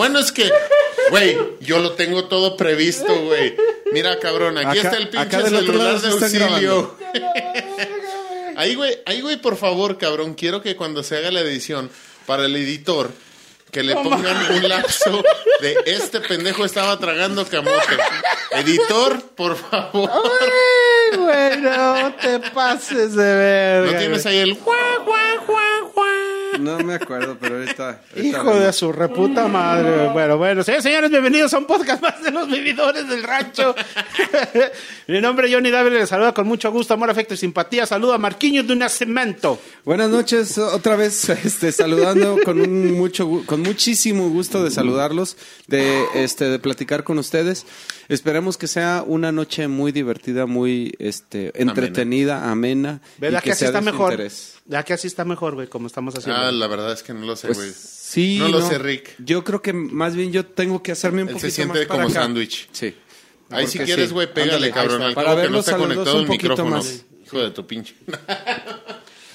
bueno es que, güey, yo lo tengo todo previsto, güey. Mira, cabrón, aquí Acá- está el pinche acá del otro celular lado de auxilio. Ahí, güey, ahí, güey, por favor, cabrón, quiero que cuando se haga la edición para el editor, que le pongan un lapso de este pendejo estaba tragando camote. Editor, por favor. Ay, güey, no te pases de verga. ¿No tienes ahí el guau, guau, guau, guau? No me acuerdo, pero ahorita. ahorita Hijo vemos. de su reputa madre. Bueno, bueno, señores, señores, bienvenidos a un podcast más de los vividores del rancho. Mi nombre es Johnny David, les saluda con mucho gusto, amor, afecto y simpatía. Saludo a Marquinhos de un Nacimiento. Buenas noches, otra vez este, saludando con un mucho con muchísimo gusto de saludarlos, de este de platicar con ustedes. Esperemos que sea una noche muy divertida, muy este entretenida, amena, ¿Verdad y que, así sea está de su interés. ¿Verdad que así está mejor, güey, como estamos haciendo? Ah, la verdad es que no lo sé, Pues, güey. sí, No lo sé, Rick. Yo creo que más bien yo tengo que hacerme un Él se poquito siente más para como sándwich. Sí. Ahí si quieres, sí. güey, pégale, Ándale, cabrón. Al Para que no verlos está conectado un el poquito micrófono. más. Hijo de tu pinche.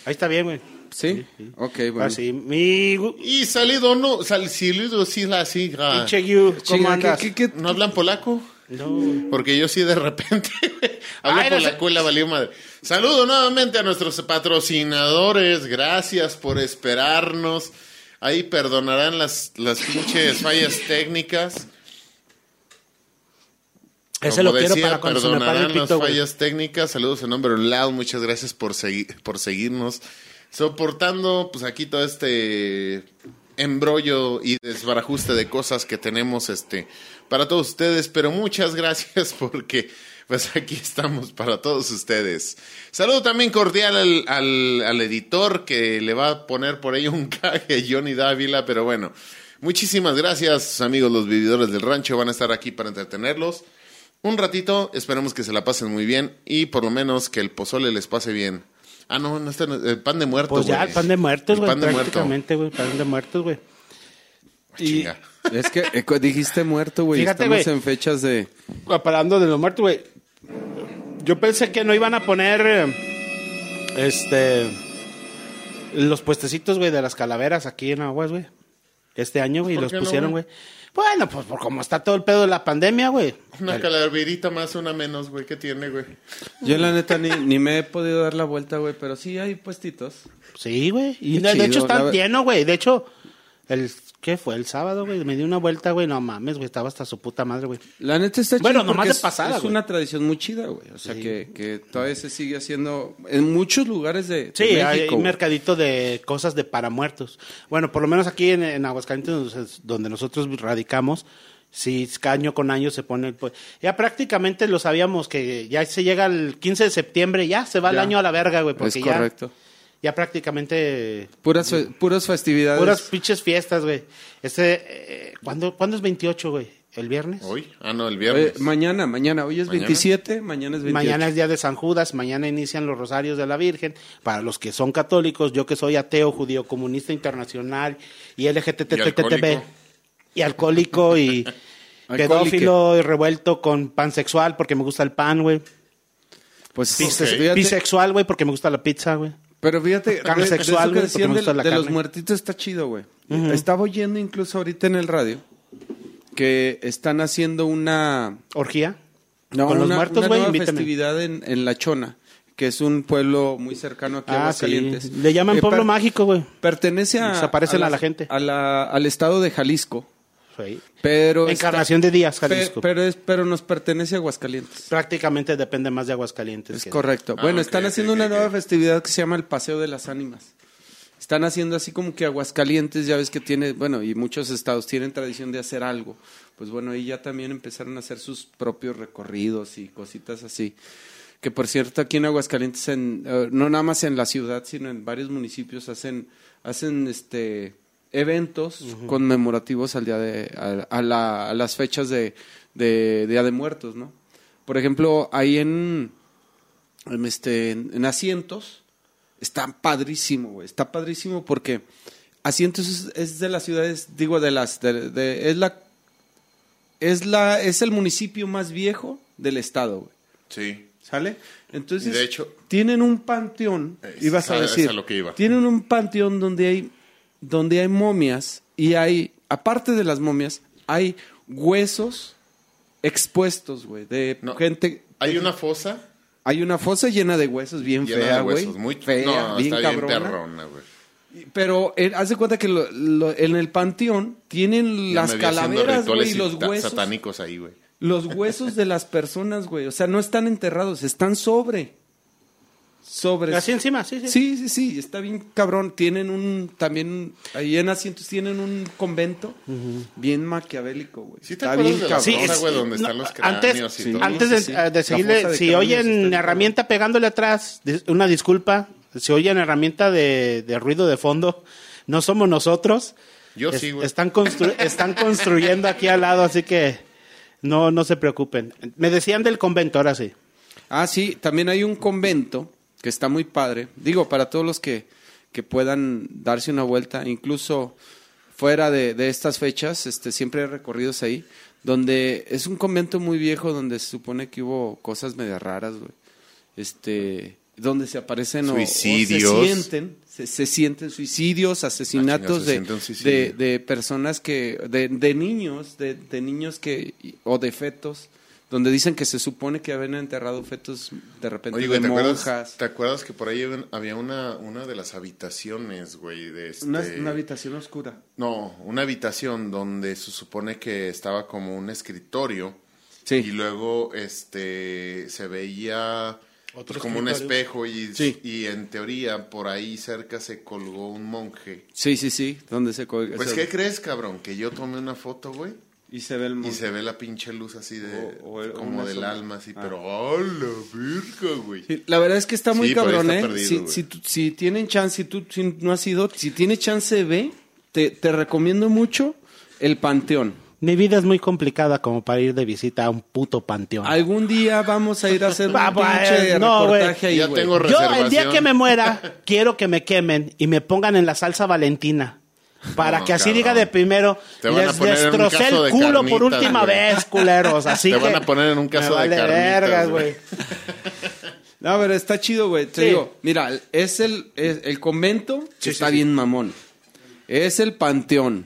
Ahí está bien, güey. Sí. Ok, bueno. Así, mi Y salido no, sal, salido sí la siga. Yu, ¿cómo Chinga, andas? ¿qué- qué- qué- ¿No hablan polaco? No. Porque yo sí de repente hablo Ay, no y la valió madre. Saludo nuevamente a nuestros patrocinadores. Gracias por esperarnos. Ahí perdonarán las, las pinches fallas técnicas. Ese Como lo quiero decía, para cuando se me pague el perdonarán las güey. fallas técnicas. Saludos en nombre de Loud. Muchas gracias por, segui- por seguirnos. Soportando, pues aquí todo este embrollo y desbarajuste de cosas que tenemos este para todos ustedes. Pero muchas gracias porque pues aquí estamos para todos ustedes. Saludo también cordial al, al, al editor que le va a poner por ahí un caje Johnny Dávila. Pero bueno, muchísimas gracias amigos los vividores del rancho. Van a estar aquí para entretenerlos un ratito, esperemos que se la pasen muy bien y por lo menos que el pozole les pase bien. Ah, no, no está el pan de muerto, Pues ya, güey. el pan de muertos, El güey, pan de muerto. prácticamente, güey, pan de muertos, güey. Y Chinga. es que eh, cu- dijiste muerto, güey. Fíjate, Estamos güey. en fechas de. Hablando de los muertos, güey. Yo pensé que no iban a poner eh, este los puestecitos, güey, de las calaveras aquí en Aguas, güey. Este año, güey, y ¿Por los qué no, pusieron, güey? güey. Bueno, pues por como está todo el pedo de la pandemia, güey. Una calaverita más, una menos, güey. ¿Qué tiene, güey? Yo la neta ni, ni me he podido dar la vuelta, güey, pero sí hay puestitos. Sí, güey. Y de, hecho ver- llenos, güey. De hecho, el ¿qué fue? El sábado, güey. Me di una vuelta, güey. No mames, güey. Estaba hasta su puta madre, güey. La neta está Bueno, nomás de es- pasada, Es güey. una tradición muy chida, güey. O sea, que, que todavía se sigue haciendo en muchos lugares de, de Sí, hay, un mercadito de cosas de para muertos. Bueno, por lo menos aquí en, en Aguascalientes, donde- nosotros radicamos, sí, año con año se pone el... Ya prácticamente lo sabíamos que ya se llega el 15 de septiembre, ya se va el año a la verga, güey, porque Es correcto. ya prácticamente Puras, fe- puras festividades. puras pinches fiestas, güey. Este, eh, ¿cuándo, ¿Cuándo es 28, güey? ¿El viernes? Hoy. Ah, no, el Oye, viernes. mañana, mañana. Hoy es ¿Mañana? 27, mañana es 28. Mañana es día de San Judas, mañana inician los rosarios de la Virgen. Para los que son católicos, yo que soy ateo, judío, comunista internacional y LGTTTTB y alcohólico y pedófilo y revuelto con pansexual porque me gusta el pan, güey. Pues Bisexual, güey, porque me gusta la pizza, güey. Pero fíjate, Carne de sexual, eso que güey, de, los muertitos está chido, güey. Estaba oyendo incluso ahorita en el radio que están haciendo una, Orgía. no, Con los muertos, güey, festividad en, en La Chona, que es un pueblo muy cercano aquí a Ah, Aguascalientes. sí. Le llaman Eh, pueblo mágico, güey. Pertenece a, Desaparecen a la gente. a la- al estado de Jalisco, Pero está- Encarnación de Díaz, Jalisco. pero, es, pero nos pertenece a Aguascalientes. Prácticamente depende más de Aguascalientes. Es que- correcto. Ah, bueno, están haciendo una nueva festividad que se llama el Paseo de las Ánimas. Están haciendo así como que Aguascalientes, ya ves que tiene, bueno, y muchos estados tienen tradición de hacer algo. Pues bueno, ahí ya también empezaron a hacer sus propios recorridos y cositas así. Que por cierto, aquí en Aguascalientes, en, eh, no nada más en la ciudad, sino en varios municipios hacen, hacen este eventos conmemorativos al día de, a, a la- a las fechas de, de Día de Muertos, ¿no? Por ejemplo, ahí en, en, este, en, en Asientos, está padrísimo, güey. Está padrísimo porque Asientos es, es de las ciudades, digo, de las, de- de- es la, es la, es el municipio más viejo del estado, güey. Sí. ¿Sale? Entonces, Y de hecho- tienen un panteón, Es- ibas a a- decir, a lo que iba. tienen un panteón donde hay, donde hay momias y hay, aparte de las momias, hay huesos expuestos, güey, de No. gente. Hay una fosa Hay una fosa llena de huesos bien llena fea, güey. Muy fea, no, bien está cabrona. bien perrona, güey. Pero eh, haz de cuenta que lo- lo- en el panteón tienen Ya las calaveras, güey, y los huesos. satánicos ahí, güey. Los huesos de las personas, güey. O sea, no están enterrados, están sobre. Sobre. Así encima, sí, sí. Sí, sí, sí, está bien cabrón. Tienen un, también, ahí en asientos tienen un convento bien maquiavélico, güey. ¿Sí está bien de cabrón. fosa, es- güey, donde no, están los antes, cráneos y sí. todo? Antes de, sí. seguirle, de si oyen herramienta pegándole atrás, una disculpa, si oyen herramienta de, de ruido de fondo, no somos nosotros. Yo Es- sí, güey. Están, constru- están construyendo aquí al lado, así que no, no se preocupen. Me decían del convento, ahora sí. Ah, sí, también hay un convento que está muy padre. Digo, para todos los que, que puedan darse una vuelta, incluso fuera de, de estas fechas, este, siempre hay recorridos ahí, donde es un convento muy viejo donde se supone que hubo cosas medio raras, güey. Este, donde se aparecen o- o, Suicidios. se sienten, se, se sienten suicidios, asesinatos se de, suicidio. de, de personas que, de, de niños, de, de niños que, o de fetos, donde dicen que se supone que habían enterrado fetos de repente Oye, güey, de ¿te acuerdas, monjas. ¿te acuerdas que por ahí había- una, una de las habitaciones, güey? De este... Una, una habitación oscura. No, una habitación donde se supone que estaba como un escritorio. Sí. Y luego este se veía pues, como un espejo y, Sí. y en teoría por ahí cerca se colgó un monje. Sí, sí, sí, donde se co- Pues, ¿qué crees, cabrón? Que yo tomé una foto, güey. Y se ve el Y monte. se ve la pinche luz así de... O- o- como del sombra. alma, así. Ah. Pero, ¡oh, la virga, güey! Sí, la verdad es que está muy Sí, cabrón, está ¿eh? perdido, si, si, tú- si tienen chance, si tú si no has ido, si tienes chance, ve. Te, te recomiendo mucho el Panteón. Mi vida es muy complicada como para ir de visita a un puto panteón. Algún día vamos a ir a hacer un va, pinche no, güey. reportaje ahí, Ya güey. tengo Yo el día que me muera quiero que me quemen y me pongan en la salsa Valentina. Para No, que así cabrón. diga de primero, Te van a les poner en un destrocé caso el de culo por carnitas, última güey. vez, culeros. Así Te que van a poner en un caso me de vale carnitas, vergas, güey. No, pero está chido, güey. Te Sí. digo, mira, es el, es el convento, que Sí, está sí, sí. bien mamón. Es el panteón.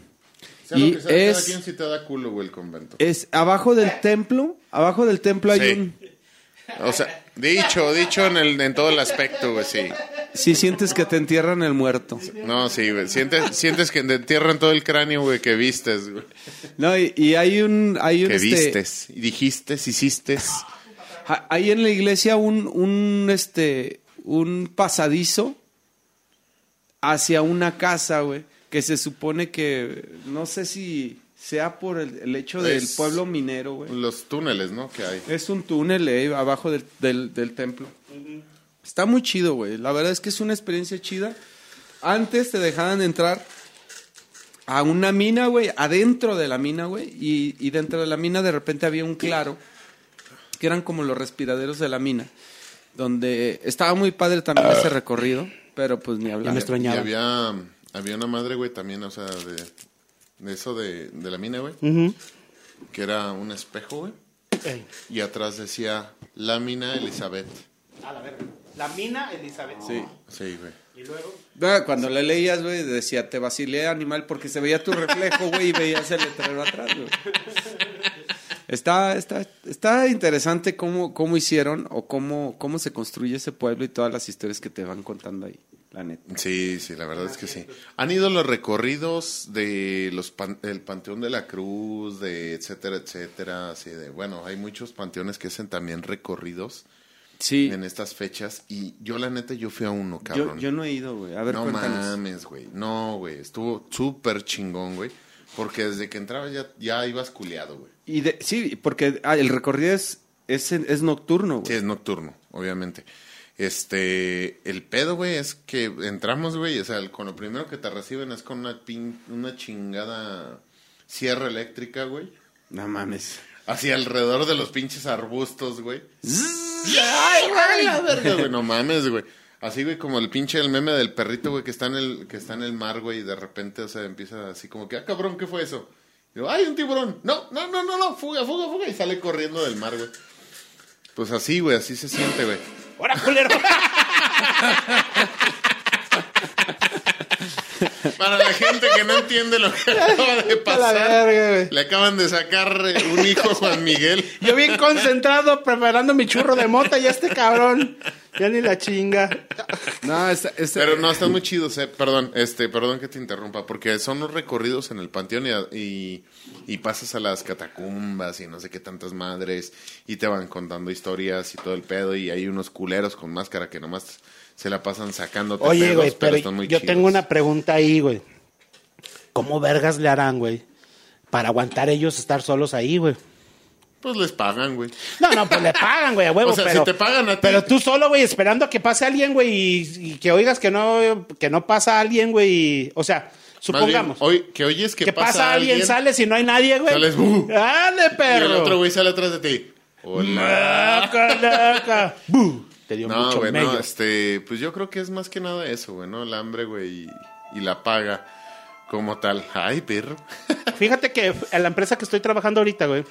Sea lo y que sea, cada es, quien sí te da culo, güey, el convento. es abajo del templo, abajo del templo hay un... O sea, dicho, dicho en, el, en todo el aspecto, güey, sí. Si sientes que te entierran el muerto. No, sí, güey. Sientes, sientes que te entierran todo el cráneo, güey, que vistes, güey. No, y, y hay un... Hay un Que este, vistes. Dijiste, hiciste. ha- Hay en la iglesia un, un, este, un pasadizo hacia una casa, güey, que se supone que, no sé si sea por el, el hecho del Es- pueblo minero, güey. Los túneles, ¿no? Que hay. Es un túnel eh, abajo del, del, del templo. Está muy chido, güey. La verdad es que es una experiencia chida. Antes te dejaban entrar a una mina, güey, adentro de la mina, güey, y, y dentro de la mina de repente había un claro, que eran como los respiraderos de la mina, donde estaba muy padre también ese recorrido, pero pues ni Ya hablar. me Y extrañaba. había, había una madre, güey, también, o sea, de, de eso de, de la mina, güey, que era un espejo, güey. Ey. Y atrás decía Lámina Elizabeth. A la verga. La mina Elizabeth. Sí. Sí, güey. Y luego. Ah, Cuando le leías, güey, decía, te vacilé animal porque se veía tu reflejo, güey, y veías el letrero atrás, güey. Está, está, está interesante cómo, cómo hicieron o cómo, cómo se construye ese pueblo y todas las historias que te van contando ahí, la neta. Sí, sí, la verdad es que sí. Han ido los recorridos de los pan- el Panteón de la Cruz, de etcétera, etcétera, así de, bueno, hay muchos panteones que hacen también recorridos Sí, en estas fechas y yo la neta yo fui a uno, cabrón. yo no he ido, güey. A ver, no cuéntanos. mames, güey. No, güey, estuvo súper chingón, güey, porque desde que entraba ya ya ibas culeado, güey. Y de- sí, porque ah, el recorrido es, es, es nocturno, Sí, güey. es nocturno, obviamente. Este, el pedo, güey, es que entramos, güey, o sea, el- con lo primero que te reciben es con una pin, una chingada sierra eléctrica, güey. No mames. Así alrededor de los pinches arbustos, güey. ¡Ay, güey! verga, güey! No mames, güey. Así, güey, como el pinche el meme del perrito, güey, que está en el, que está en el mar, güey, y de repente, o sea, empieza así como que, ah, cabrón, ¿qué fue eso? Y yo, ¡ay, un tiburón! No, no, no, no, no, fuga, fuga, fuga, y sale corriendo del mar, güey. Pues así, güey, así se siente, güey. ¡Hora, culero! Para la gente que no entiende lo que acaba de A la pasar, verga, güey. le acaban de sacar eh, un hijo a Juan Miguel. Yo bien concentrado preparando mi churro de mota y este cabrón. Ya ni la chinga. No, esta- esta- Pero no, están muy chidos, eh. Perdón, este, perdón que te interrumpa, porque son los recorridos en el panteón y, y, y pasas a las catacumbas y no sé qué tantas madres y te van contando historias y todo el pedo y hay unos culeros con máscara que nomás se la pasan sacando Oye, pedos, güey, pero pero están muy yo chidos. tengo una pregunta ahí, güey. ¿Cómo vergas le harán, güey? Para aguantar ellos estar solos ahí, güey. Pues les pagan, güey. No, no, pues le pagan, güey, a huevo. O sea, pero, si te pagan a ti- Pero tú solo, güey, esperando a que pase alguien, güey, y, y que oigas que no, que no pasa alguien, güey. y- O sea, supongamos. bien, hoy, que oyes que, que pasa alguien, sale si no hay nadie, güey. Sales, "Bu". ¡Ande, y el perro! otro güey sale atrás de ti. Hola. ¡Laca, laca! ¡Bu! Te dio No, mucho güey, no, mello. este, pues yo creo que es más que nada eso, güey, ¿no? El hambre, güey, y, y la paga como tal. Ay, perro. Fíjate que en la empresa que estoy trabajando ahorita, güey.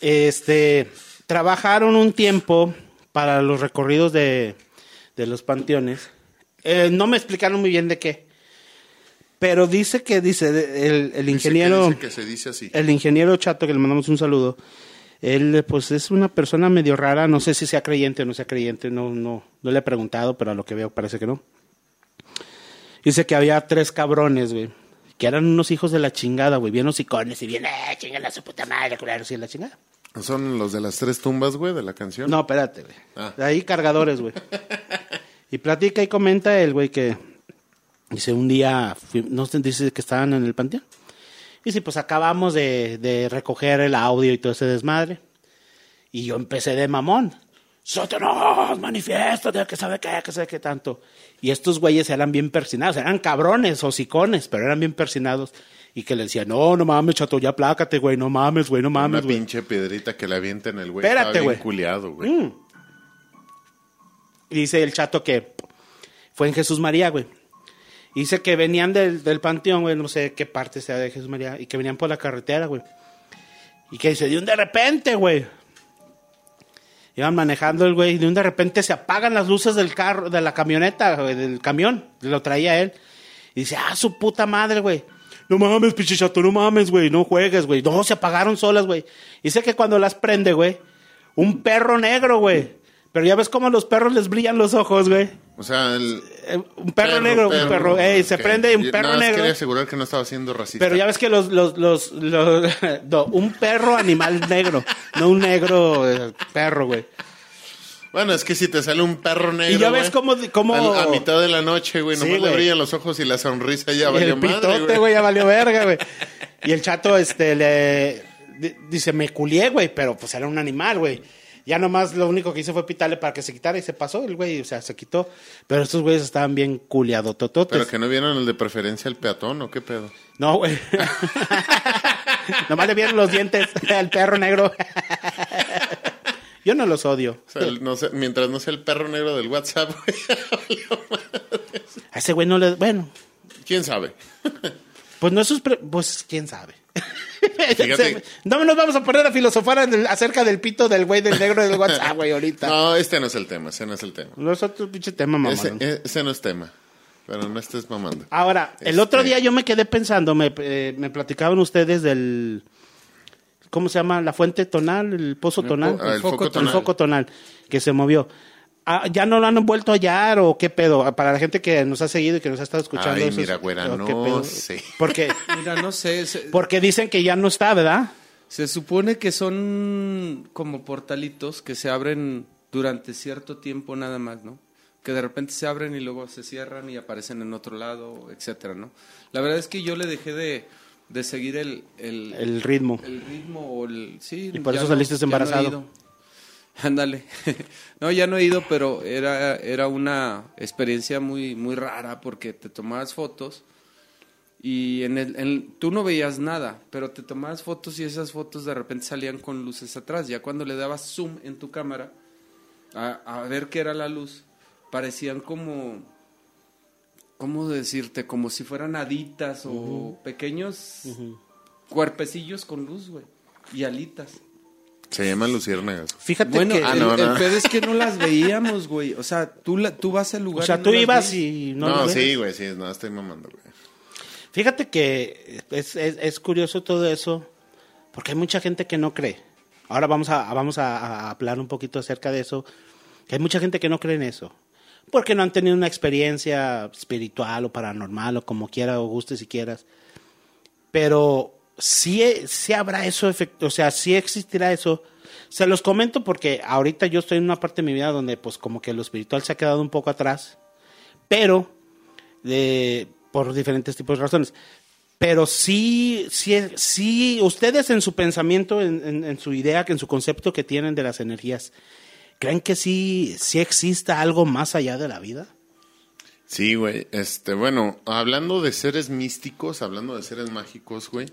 Este. Trabajaron un tiempo para los recorridos de, de los panteones. Eh, no me explicaron muy bien de qué. Pero dice que, dice, el, el ingeniero. Dice que, dice que se dice así. El ingeniero Chato, que le mandamos un saludo. Él, pues, es una persona medio rara. No sé si sea creyente o no sea creyente. No, no, no le he preguntado, pero a lo que veo parece que no. Dice que había tres cabrones, güey. Que eran unos hijos de la chingada, güey. Bien hocicones y bien, eh, chingada su puta madre, claro, sí, la chingada. Son los de las tres tumbas, güey, de la canción. No, espérate, güey. Ah. Ahí cargadores, güey. y platica y comenta el güey que dice un día, fui- no dice que estaban en el panteón. Y sí, pues acabamos de, de recoger el audio y todo ese desmadre. Y yo empecé de mamón. Satanás, manifiéstate, que sabe qué, que sabe qué tanto. Y estos güeyes eran bien persinados, eran cabrones, hocicones, pero eran bien persinados. Y que le decían, no, no mames, chato, ya plácate, güey, no mames, güey, no Una mames, güey. pinche piedrita que le avienten el güey. Espérate, güey. culiado, güey. Mm. Y dice el chato que fue en Jesús María, güey. Dice que venían del, del panteón, güey, no sé qué parte sea de Jesús María, y que venían por la carretera, güey. Y que se dio un de repente, güey. Iban manejando el güey, y de un de repente se apagan las luces del carro, de la camioneta, güey, del camión, lo traía él. Y dice, ah, su puta madre, güey. No mames, pinche chato, no mames, güey, no juegues, güey. No, se apagaron solas, güey. Dice que cuando las prende, güey, un perro negro, güey. Pero ya ves cómo a los perros les brillan los ojos, güey. O sea, el. Eh, Un perro, negro, un perro, ey, se prende un perro nada negro. quería asegurar que no estaba siendo racista. Pero ya ves que los, los, los, los- no, un perro animal negro, no un negro eh, perro, güey. Bueno, es que si te sale un perro negro. Y ya ves cómo- cómo- A mitad de la noche, güey. Sí, Nomás le brillan los ojos y la sonrisa ya Y valió el pitote, güey. güey, ya valió verga, güey. Y el chato, este, le di- dice, me culié, güey, pero pues era un animal, güey. Ya nomás lo único que hice fue pitarle para que se quitara y se pasó el güey, o sea, se quitó. Pero estos güeyes estaban bien culiadotototes. Pero que no vieron el de preferencia el peatón, ¿o qué pedo? No, güey. nomás le vieron los dientes al perro negro. Yo no los odio. O sea, el- no sé, mientras no sea el perro negro del WhatsApp, güey. A ese güey no le... Bueno, ¿Quién sabe? pues no es sus... pre- Pues quién sabe. Fíjate. No nos vamos a poner a filosofar el- acerca del pito del güey del negro del WhatsApp, güey, ahorita. No, este no es el tema, ese no es el tema. No es otro pinche tema, mamá. Ese, ese no es tema. Pero no estés mamando. Ahora, el Este- otro día yo me quedé pensando, me, eh, me platicaban ustedes del... ¿Cómo se llama? La fuente tonal, el pozo tonal. Ah, el foco El tonal. foco tonal, que se movió. Ah, ¿Ya no lo han vuelto a hallar o qué pedo? Para la gente que nos ha seguido y que nos ha estado escuchando. Ay, mira, güera, ¿o qué no pedo? sé. Porque, Mira, no sé. Se, porque dicen que ya no está, ¿verdad? se supone que son como portalitos que se abren durante cierto tiempo nada más, ¿no? Que de repente se abren y luego se cierran y aparecen en otro lado, etcétera, ¿no? La verdad es que yo le dejé de, de seguir el, el, El ritmo. el ritmo o el sí Y por eso no- saliste no embarazado. ándale no ya no he ido pero era era una experiencia muy muy rara porque te tomabas fotos y en el en- tú no veías nada pero te tomabas fotos y esas fotos de repente salían con luces atrás ya cuando le dabas zoom en tu cámara a, a ver qué era la luz parecían como cómo decirte como si fueran haditas o pequeños cuerpecillos con luz, güey. Y alitas. Se llaman luciérnagas. Fíjate Bueno, que... Ah, el, no, el no. pedo es que no las veíamos, güey. O sea, tú, la, tú vas al lugar. o sea, y no tú las ibas ves. y no, No, sí, güey, sí, no, estoy mamando, güey. Fíjate que es, es, es curioso todo eso, porque hay mucha gente que no cree. Ahora vamos a, vamos a, a hablar un poquito acerca de eso. Que hay mucha gente que no cree en eso. Porque no han tenido una experiencia espiritual o paranormal o como quiera o guste si quieras. Pero sí, habrá eso, efecto, o sea, sí existirá eso. Se los comento porque ahorita yo estoy en una parte de mi vida donde pues como que lo espiritual se ha quedado un poco atrás. Pero de, por diferentes tipos de razones. Pero sí, sí, sí, ustedes en su pensamiento, en, en- en su idea, en su concepto que tienen de las energías, ¿creen que sí, sí exista algo más allá de la vida? Sí, güey. Este, bueno, hablando de seres místicos, hablando de seres mágicos, güey,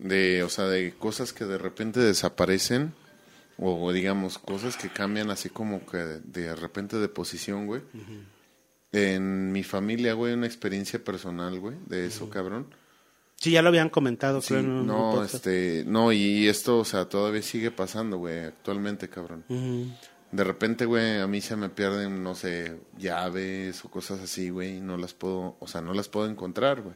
de, o sea, de cosas que de repente desaparecen o digamos cosas que cambian así como que de, repente de posición, güey. En mi familia, güey, una experiencia personal, güey, de eso, cabrón. Sí, ya lo habían comentado, Sí, creo, en un no, este, no, y esto, o sea, todavía sigue pasando, güey, actualmente, cabrón. De repente, güey, a mí se me pierden, no sé, llaves o cosas así, güey, y no las puedo, o sea, no las puedo encontrar, güey.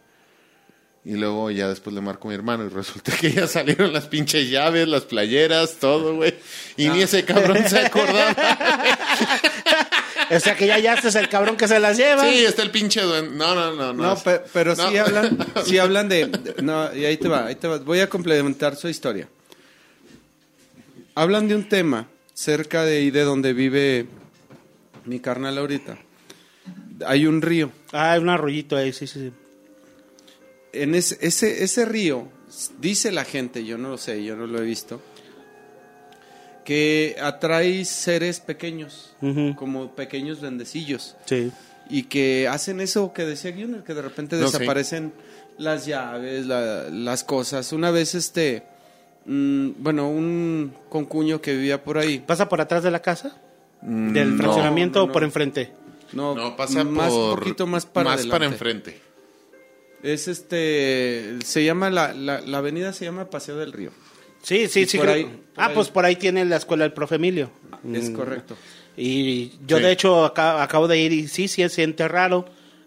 Y luego ya después le marco a mi hermano y resulta que ya salieron las pinches llaves, las playeras, todo, güey. Y ni ese cabrón se acordaba. O sea que ya ya este es el cabrón que se las lleva. sí, está el pinche duende. No, no, no, no. No, pe- pero No. sí hablan, sí hablan de, de- no, y ahí te va, ahí te va. Voy a complementar su historia. Hablan de un tema cerca de ahí de donde vive mi carnal ahorita. Hay un río. Ah, hay un arroyito ahí, sí, sí, sí. En ese, ese, ese río, dice la gente, yo no lo sé, yo no lo he visto, que atrae seres pequeños, como pequeños bendecillos. Sí. y que hacen eso que decía Gunner, que de repente No, sí. desaparecen las llaves, la- las cosas. Una vez, este, mm, bueno, un concuño que vivía por ahí, ¿Pasa por atrás de la casa? Mm, ¿Del no. fraccionamiento no, o por enfrente? no, No, pasa más, por... poquito más para Más para enfrente. Es este, se llama, la, la, la avenida se llama Paseo del Río. Sí, sí, Y sí. por creo- ahí- por ah, ahí. pues por ahí tiene la escuela del profe Emilio. Es Mm. correcto. Y yo Sí. de hecho acá- acabo de ir y sí, sí, se siente raro,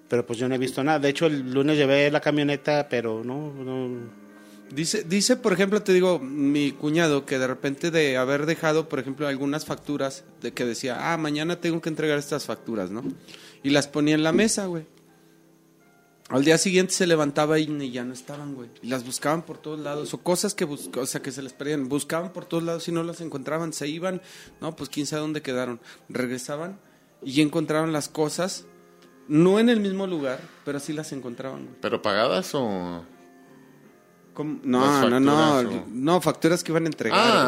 pero pues yo no he visto nada. De hecho el lunes llevé la camioneta, pero no, no. Dice, dice, por ejemplo, te digo, mi cuñado, que de repente de haber dejado, por ejemplo, algunas facturas, de que decía, ah, mañana tengo que entregar estas facturas, ¿no? Y las ponía en la mesa, güey. Al día siguiente se levantaba y ya no estaban, güey. Y las buscaban por todos lados. O cosas que o sea, que se les perdían. Buscaban por todos lados y no las encontraban. Se iban. No, pues quién sabe dónde quedaron. Regresaban y encontraron las cosas. No en el mismo lugar, pero sí las encontraban, güey. ¿Pero pagadas o...? No, no, no, o- no, facturas que iban a entregar. Ah, ah,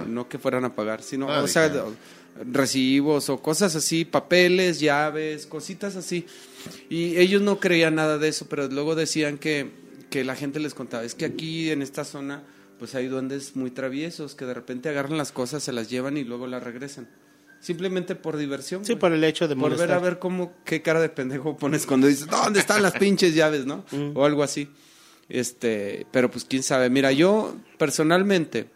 ah. No, no que fueran a pagar, sino, o sea, recibos o cosas así, papeles, llaves, cositas así. Y ellos no creían nada de eso, pero luego decían que, que la gente les contaba, es que aquí en esta zona, pues hay duendes muy traviesos que de repente agarran las cosas, se las llevan y luego las regresan. Simplemente por diversión. Sí, por el hecho de Por ver a ver cómo, qué cara de pendejo pones cuando dices, ¿dónde están las pinches llaves, no? O algo así. Este, pero pues quién sabe. Mira, yo personalmente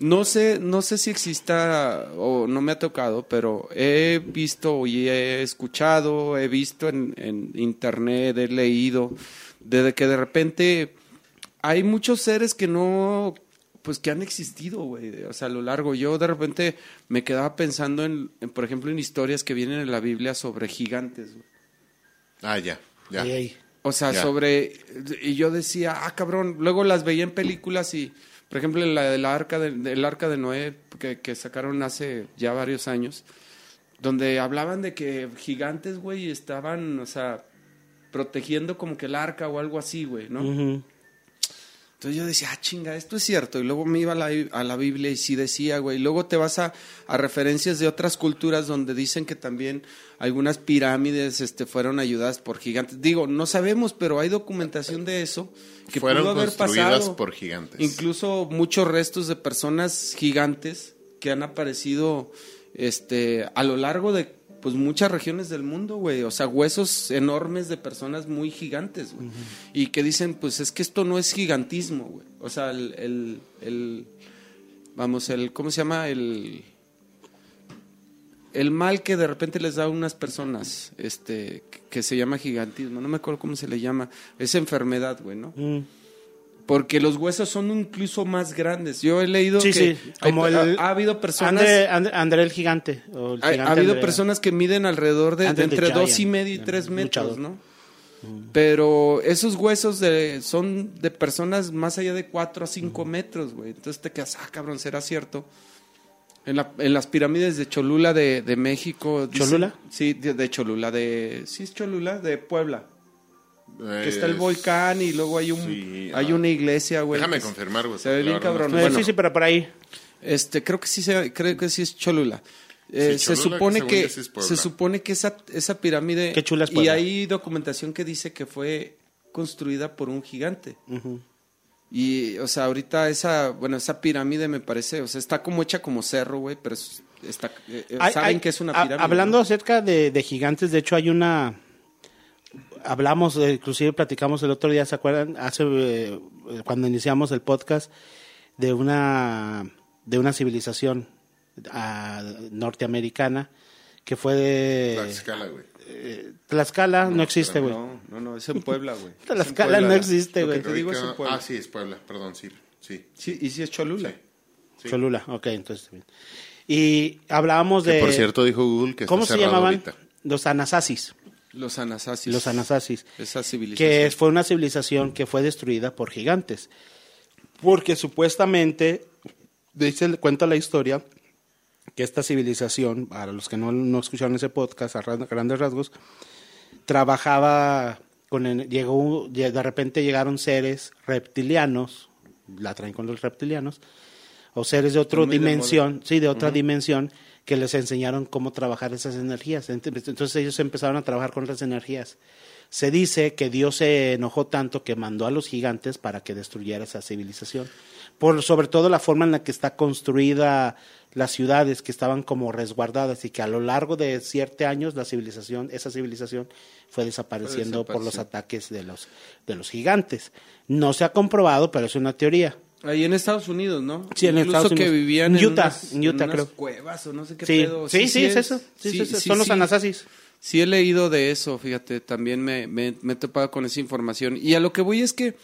no sé, no sé si exista o no me ha tocado, pero he visto y he escuchado, he visto en, en internet, he leído, de que de repente hay muchos seres que no, pues que han existido, güey, o sea, a lo largo. Yo de repente me quedaba pensando en, en, por ejemplo, en historias que vienen en la Biblia sobre gigantes, güey. Ah, ya, ya. O sea, Ya. sobre. Y yo decía, ah, cabrón. Luego las veía en películas y, por ejemplo, la del arca de, arca de Noé, que, sacaron hace ya varios años, donde hablaban de que gigantes, güey, estaban, o sea, protegiendo como que el arca o algo así, güey, ¿no? Entonces yo decía, ah, chinga, esto es cierto. Y luego me iba a la, a la Biblia y sí decía, güey. Y luego te vas a, a referencias de otras culturas donde dicen que también algunas pirámides este, fueron ayudadas por gigantes. Digo, no sabemos, pero hay documentación de eso que Fueron pudo haber construidas pasado. por gigantes. Incluso muchos restos de personas gigantes que han aparecido este, a lo largo de pues muchas regiones del mundo, güey. O sea, huesos enormes de personas muy gigantes, güey. Y que dicen, pues es que esto no es gigantismo, güey. O sea, el, el, el- vamos, el, ¿cómo se llama? El, el mal que de repente les da a unas personas, este, que se llama gigantismo, no me acuerdo cómo se le llama, esa enfermedad, güey, ¿no? Mm. Porque los huesos son incluso más grandes. Yo he leído Sí, que sí, como ha, el- ha habido personas... André, André, André el gigante. o el Ha, ha gigante habido André. personas que miden alrededor de, entre dos y medio y tres metros, luchador. ¿no? Pero esos huesos de, son de personas más allá de cuatro a cinco metros, güey. Entonces te quedas, ah, cabrón, ¿será cierto? En, la- en las pirámides de Cholula de, de México. ¿Cholula? Sí, de, de Cholula, de... Sí, es Cholula, de Puebla. Que está el volcán y luego hay un sí, hay ah. una iglesia, güey. Déjame confirmar, güey. Se ve bien no cabrón. Eh, Bueno, sí, sí, pero por ahí. este, creo que sí se, creo que sí es Cholula. Eh, Sí, se supone que sí se supone que esa esa pirámide Qué chula es y hay documentación que dice que fue construida por un gigante. Y o sea, ahorita esa, bueno, esa pirámide me parece, o sea, está como hecha como cerro, güey, pero es- está eh, eh, Hay- saben hay- que es una pirámide. Hablando ¿no? acerca de, de gigantes, de hecho hay una... Hablamos, eh, inclusive platicamos el otro día, ¿se acuerdan? Hace, eh, cuando iniciamos el podcast, de una, de una civilización ah, norteamericana que fue de... Tlaxcala, güey. eh, Tlaxcala no, existe, güey. No, no, no, es en Puebla, güey. Tlaxcala Puebla. no existe, que güey. te digo es en Ubica- Puebla. Ah, sí, es Puebla, perdón, sí. Sí. Sí, y sí es Cholula. Sí. Sí. Cholula, ok, entonces bien. Y hablábamos Que de... por cierto dijo Google que ¿Cómo está se llamaban? ahorita. Los anasasis. Los anasasis. Los anasasis. Esa civilización. que fue una civilización que fue destruida por gigantes. Porque supuestamente, dice, cuenta la historia, que esta civilización, para los que no, no escucharon ese podcast a ra- grandes rasgos, trabajaba con, en- llegó, lle- de repente llegaron seres reptilianos, la traen con los reptilianos, o seres de otra dimensión, sí, de otra dimensión, que les enseñaron cómo trabajar esas energías. Ent- Entonces ellos empezaron a trabajar con las energías. Se dice que Dios se enojó tanto que mandó a los gigantes para que destruyera esa civilización. Por sobre todo la forma en la que está construida las ciudades que estaban como resguardadas y que a lo largo de siete años la civilización, esa civilización fue desapareciendo por los ataques de los, de los gigantes. No se ha comprobado, pero es una teoría. Ahí en Estados Unidos, ¿no? Sí, en Incluso Estados Unidos. que vivían en Utah, unas, en Utah, en unas creo. cuevas o no sé qué Sí, pedo. sí, sí, es eso. Sí, son los anasasis. Sí he leído de eso, fíjate, también me, me, me he topado con esa información. Y a lo que voy es que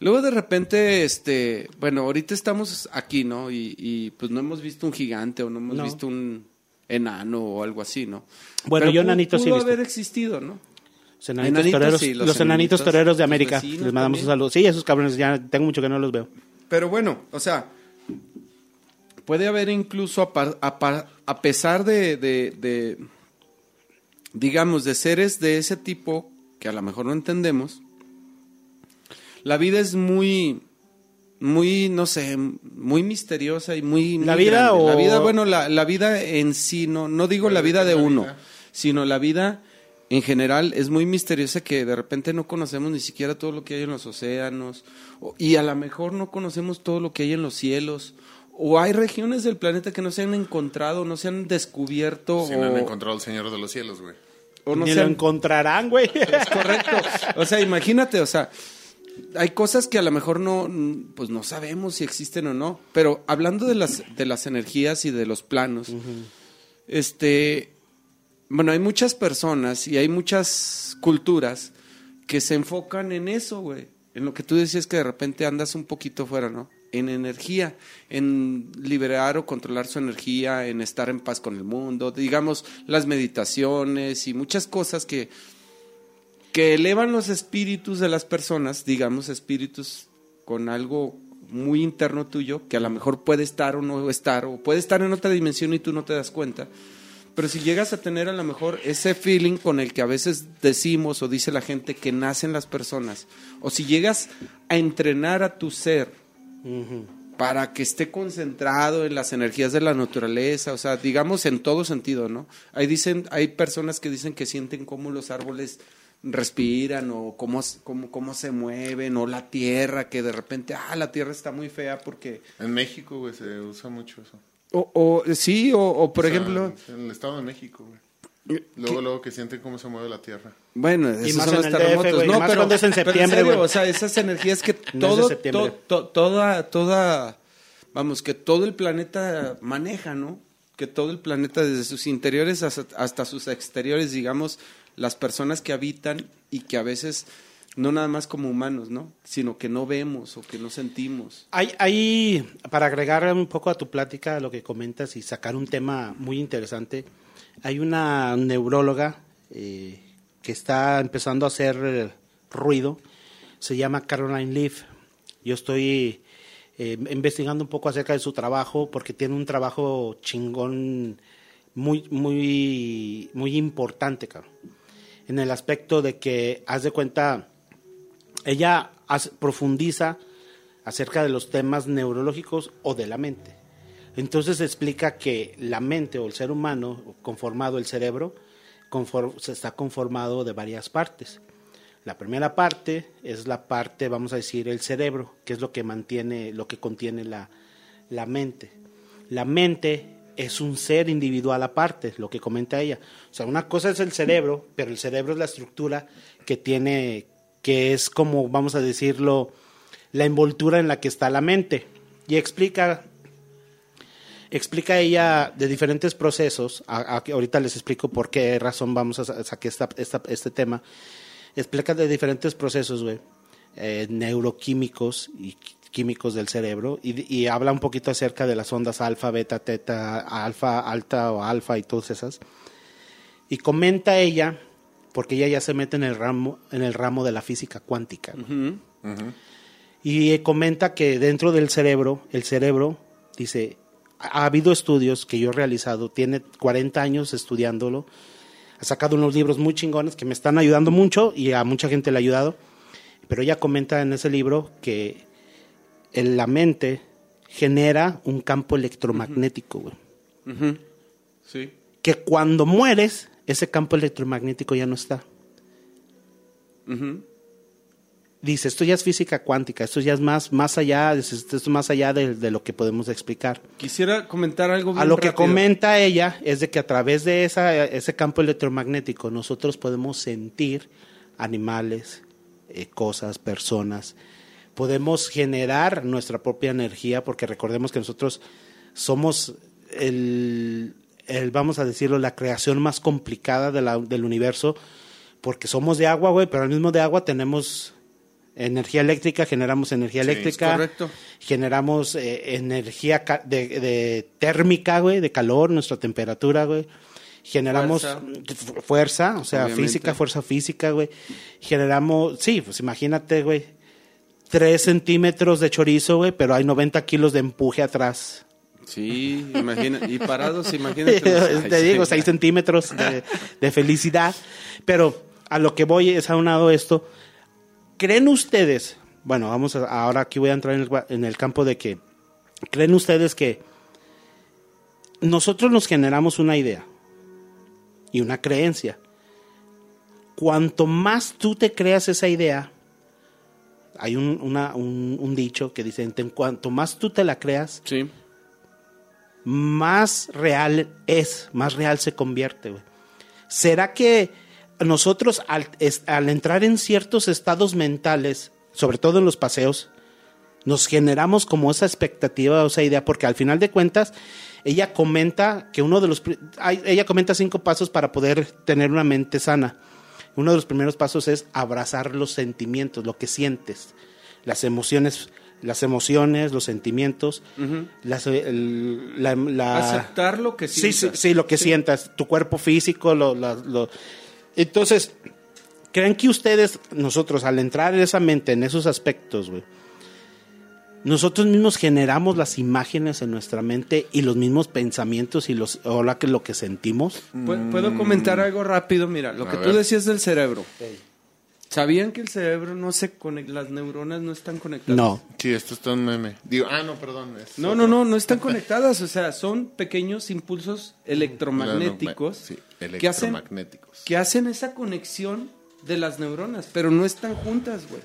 luego de repente, este, bueno, ahorita estamos aquí, ¿no? Y, y pues no hemos visto un gigante o no hemos No. visto un enano o algo así, ¿no? Bueno, Pero yo enanitos sí pudo haber existido, ¿no? Los enanitos Enanitos, toreros, sí, los los enanitos enanitos, toreros de América. Les mandamos un saludo. Sí, esos cabrones ya tengo mucho que no los veo. Pero bueno, o sea, puede haber incluso, a, par- a par- a pesar de, de- de, digamos, de seres de ese tipo, que a lo mejor no entendemos, la vida es muy, muy, no sé, muy misteriosa y muy... ¿La muy vida grande. o- La vida, bueno, la, la vida en sí, no, no digo la vida de la uno, vida. sino la vida en general es muy misteriosa que de repente no conocemos ni siquiera todo lo que hay en los océanos y a lo mejor no conocemos todo lo que hay en los cielos o hay regiones del planeta que no se han encontrado, no se han descubierto Si o, no han encontrado el Señor de los Cielos, güey. o no Ni se lo han- encontrarán, güey. es correcto. O sea, imagínate, o sea, hay cosas que a lo mejor no, pues no sabemos si existen o no. Pero hablando de las, de las energías y de los planos, este, bueno, hay muchas personas y hay muchas culturas que se enfocan en eso, güey. En lo que tú decías que de repente andas un poquito fuera, ¿no? En energía, en liberar o controlar su energía, en estar en paz con el mundo, digamos, las meditaciones y muchas cosas que, que elevan los espíritus de las personas, digamos, espíritus con algo muy interno tuyo, que a lo mejor puede estar o no estar, o puede estar en otra dimensión y tú no te das cuenta. Pero si llegas a tener a lo mejor ese feeling con el que a veces decimos o dice la gente que nacen las personas, o si llegas a entrenar a tu ser para que esté concentrado en las energías de la naturaleza, o sea, digamos en todo sentido, ¿no? Ahí dicen, hay personas que dicen que sienten cómo los árboles respiran o cómo, cómo, cómo se mueven o la tierra, que de repente, ah, la tierra está muy fea porque... En México, güey, se usa mucho eso. O, o sí, o, o por O sea, ejemplo... En el Estado de México, güey. Luego, luego que sienten cómo se mueve la tierra. Bueno, esos más son los DF, terremotos. no, más pero, es en pero septiembre, serio, güey. o sea, esas energías que No todo, to- to- toda, toda, vamos, que todo el planeta maneja, ¿no? Que todo el planeta, desde sus interiores hasta, hasta sus exteriores, digamos, las personas que habitan y que a veces no nada más como humanos, ¿no? Sino que no vemos o que no sentimos. Hay, para agregar un poco a tu plática, lo que comentas y sacar un tema muy interesante, hay una neuróloga eh, que está empezando a hacer ruido, se llama Caroline Leaf. Yo estoy eh, investigando un poco acerca de su trabajo porque tiene un trabajo chingón muy, muy, muy importante, cabrón. En el aspecto de que, haz de cuenta, ella profundiza acerca de los temas neurológicos o de la mente. Entonces explica que la mente o el ser humano, conformado el cerebro, se está conformado de varias partes. La primera parte es la parte, vamos a decir, el cerebro, que es lo que mantiene, lo que contiene la, la mente. La mente es un ser individual aparte, lo que comenta ella. O sea, una cosa es el cerebro, pero el cerebro es la estructura que tiene, que es como, vamos a decirlo, la envoltura en la que está la mente. Y explica explica ella de diferentes procesos, a- a- ahorita les explico por qué razón vamos a sa- sacar esta, esta- este tema, explica de diferentes procesos, güey, eh, neuroquímicos y químicos del cerebro y, y habla un poquito acerca de las ondas alfa, beta, teta, alfa, alta o alfa y todas esas. Y comenta ella, porque ella ya se mete en el ramo, en el ramo de la física cuántica. Y eh, comenta que dentro del cerebro, el cerebro, dice, ha ha habido estudios que yo he realizado, tiene 40 años estudiándolo, ha sacado unos libros muy chingones que me están ayudando mucho y a mucha gente le ha ayudado, pero ella comenta en ese libro que en la mente genera un campo electromagnético, güey. Sí. que cuando mueres, ese campo electromagnético ya no está. Dice, esto ya es física cuántica, esto ya es más, más allá, esto es más allá de, de lo que podemos explicar. Quisiera comentar algo bien A lo que comenta ella es de que a través de esa, ese campo electromagnético nosotros podemos sentir animales, eh, cosas, personas. Podemos generar nuestra propia energía porque recordemos que nosotros somos el, el, vamos a decirlo, la creación más complicada de la- del universo porque somos de agua, güey, pero al mismo de agua tenemos energía eléctrica, generamos energía Sí, eléctrica correcto. generamos eh, energía de, de térmica, güey, de calor, nuestra temperatura, güey. Generamos Fuerza. fu- fuerza, o sea, Obviamente. física, fuerza física, güey. Generamos, sí, pues imagínate, güey, tres centímetros de chorizo, güey, pero hay 90 kilos de empuje atrás. Sí, imagina, y parados, imagínate. Te digo, seis centímetros de, de felicidad. Pero a lo que voy es aunado esto. ¿Creen ustedes? Bueno, vamos a- ahora aquí voy a entrar en el, en el campo de que ¿creen ustedes que nosotros nos generamos una idea y una creencia? Cuanto más tú te creas esa idea, hay un, una- un- un dicho que dice, en cuanto más tú te la creas, Sí. Más real es, más real se convierte. ¿Será que nosotros al, al entrar en ciertos estados mentales, sobre todo en los paseos, nos generamos como esa expectativa o esa idea? Porque al final de cuentas, ella comenta que uno de los... Ella comenta cinco pasos para poder tener una mente sana. Uno de los primeros pasos es abrazar los sentimientos, lo que sientes, las emociones, las emociones, los sentimientos, las, el- la, la- Aceptar lo que Sí, sí, sientas. sí, lo que sientas, tu cuerpo físico, lo, lo- lo- Entonces, ¿creen que ustedes, nosotros, al entrar en esa mente, en esos aspectos, güey, nosotros mismos generamos las imágenes en nuestra mente y los mismos pensamientos y los, o la que lo que sentimos? ¿Puedo, comentar algo rápido? Mira, lo A que ver. tú decías del cerebro. ¿Sabían que el cerebro no se conecta, las neuronas no están conectadas? No. Sí, esto está un meme. Digo, ah, no, perdón. es No, otro. no, no, no están conectadas, o sea, son pequeños impulsos electromagnéticos Sí, que hacen electromagnéticos. que hacen esa conexión de las neuronas, pero no están juntas, güey.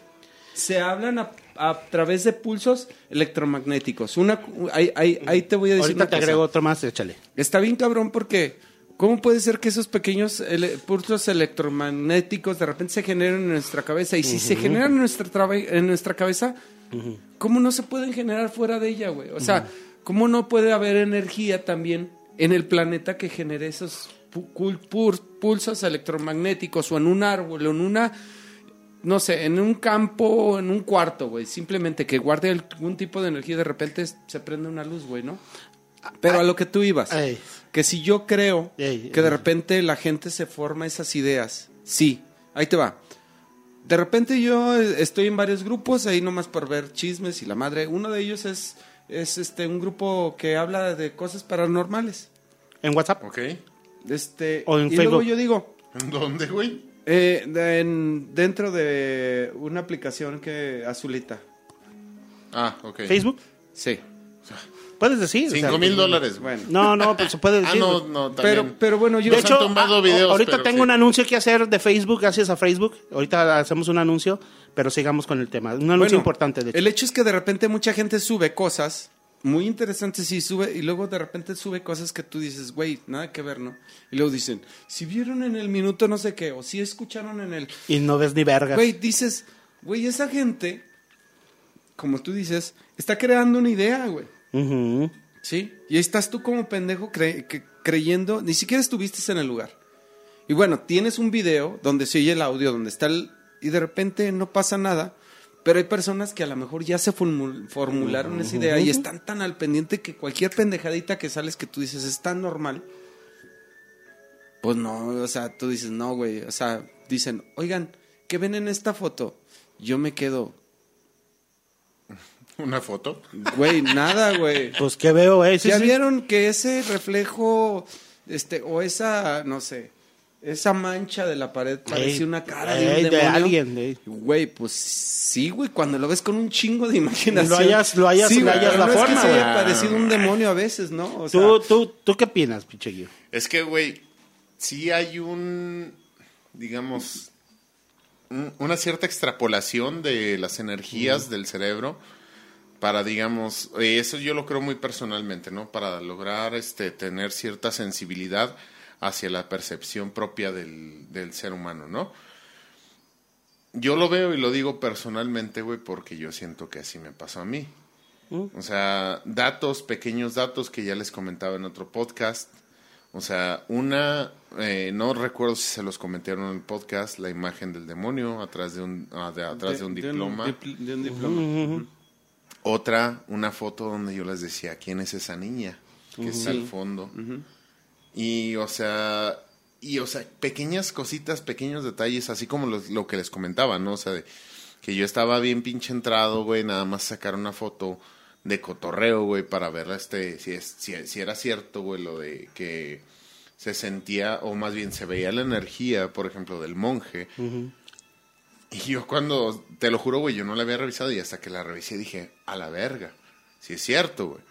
Se hablan a, a través de pulsos electromagnéticos. Una, ahí, ahí- ahí te voy a decir Ahorita una te cosa. agrego otro más, échale. Está bien cabrón porque ¿cómo puede ser que esos pequeños ele- pulsos electromagnéticos de repente se generen en nuestra cabeza? Y si se generan en nuestra, traba- en nuestra cabeza, ¿cómo no se pueden generar fuera de ella, güey? O sea, ¿cómo no puede haber energía también en el planeta que genere esos pu- pulsos electromagnéticos o en un árbol o en una, no sé, en un campo o en un cuarto, güey? Simplemente que guarde algún tipo de energía y de repente se prende una luz, güey, ¿no? Pero a lo que tú ibas, Ey. Que si yo creo Ey, que de ey. repente la gente se forma esas ideas, sí, ahí te va. De repente yo eh, estoy en varios grupos ahí nomás por ver chismes y la madre. Uno de ellos es, es este un grupo que habla de cosas paranormales. ¿En WhatsApp? Ok. Este, O en y luego yo digo, ¿En dónde, güey? eh, de- en- dentro de una aplicación que azulita. Ah, ok. ¿Facebook? Sí. Puedes decir. Cinco mil dólares. Bueno. No, no, pues se puede Ah, decir. no, güey. no, Pero, también. pero bueno, yo de hecho, tomado a- videos, ahorita pero tengo sí. un anuncio que hacer de Facebook, gracias a Facebook. Ahorita hacemos un anuncio, pero sigamos con el tema. Un anuncio Bueno, importante, de hecho. El hecho es que de repente mucha gente sube cosas muy interesantes y sube, y luego de repente sube cosas que tú dices, güey, nada que ver, ¿no? Y luego dicen, si vieron en el minuto no sé qué, o si escucharon en el. Y no ves ni verga. Güey, dices, güey, esa gente, como tú dices, está creando una idea, güey. Ujú. ¿Sí? Y ahí estás tú como pendejo cre- creyendo, ni siquiera estuviste en el lugar. Y bueno, tienes un video donde se oye el audio, donde está el... Y de repente no pasa nada, pero hay personas que a lo mejor ya se formu- formularon esa idea y están tan al pendiente que cualquier pendejadita que sales que tú dices es tan normal. Pues no, o sea, tú dices, no, güey. O sea, dicen, oigan, ¿qué ven en esta foto? Yo me quedo, ¿Una foto? güey, nada, güey. Pues que veo, eh. Sí, ¿Ya sí. vieron que ese reflejo, este, o esa, no sé, esa mancha de la pared parecía Ey, una cara de un de demonio? alguien, ey. Güey, pues sí, güey, cuando lo ves con un chingo de imaginación. Lo hayas- lo hayas- Sí, güey, hayas la no es que forma, se haya güey. parecido un demonio a veces, ¿no? O sea, ¿Tú, tú, ¿Tú qué opinas, pinche Guido? Es que, güey, sí hay un, digamos, un- una cierta extrapolación de las energías del cerebro para, digamos, eh, eso yo lo creo muy personalmente, ¿no? Para lograr este, tener cierta sensibilidad hacia la percepción propia del, del ser humano, ¿no? Yo lo veo y lo digo personalmente, güey, porque yo siento que así me pasó a mí. O sea, datos, pequeños datos que ya les comentaba en otro podcast. O sea, una, eh, no recuerdo si se los comentaron en el podcast, la imagen del demonio atrás de un, ah, de, atrás de, un diploma. dipl- de un diploma. Otra, una foto donde yo les decía, ¿quién es esa niña? Que está al fondo. Y, o sea, y, o sea, pequeñas cositas, pequeños detalles, así como los- lo que les comentaba, ¿no? O sea, de que yo estaba bien pinche entrado, güey, nada más sacar una foto de cotorreo, güey, para ver este, si, es, si, si era cierto, güey, lo de que se sentía, o más bien se veía la energía, por ejemplo, del monje. Y yo cuando, te lo juro, güey, yo no la había revisado y hasta que la revisé dije, a la verga, si es cierto, güey.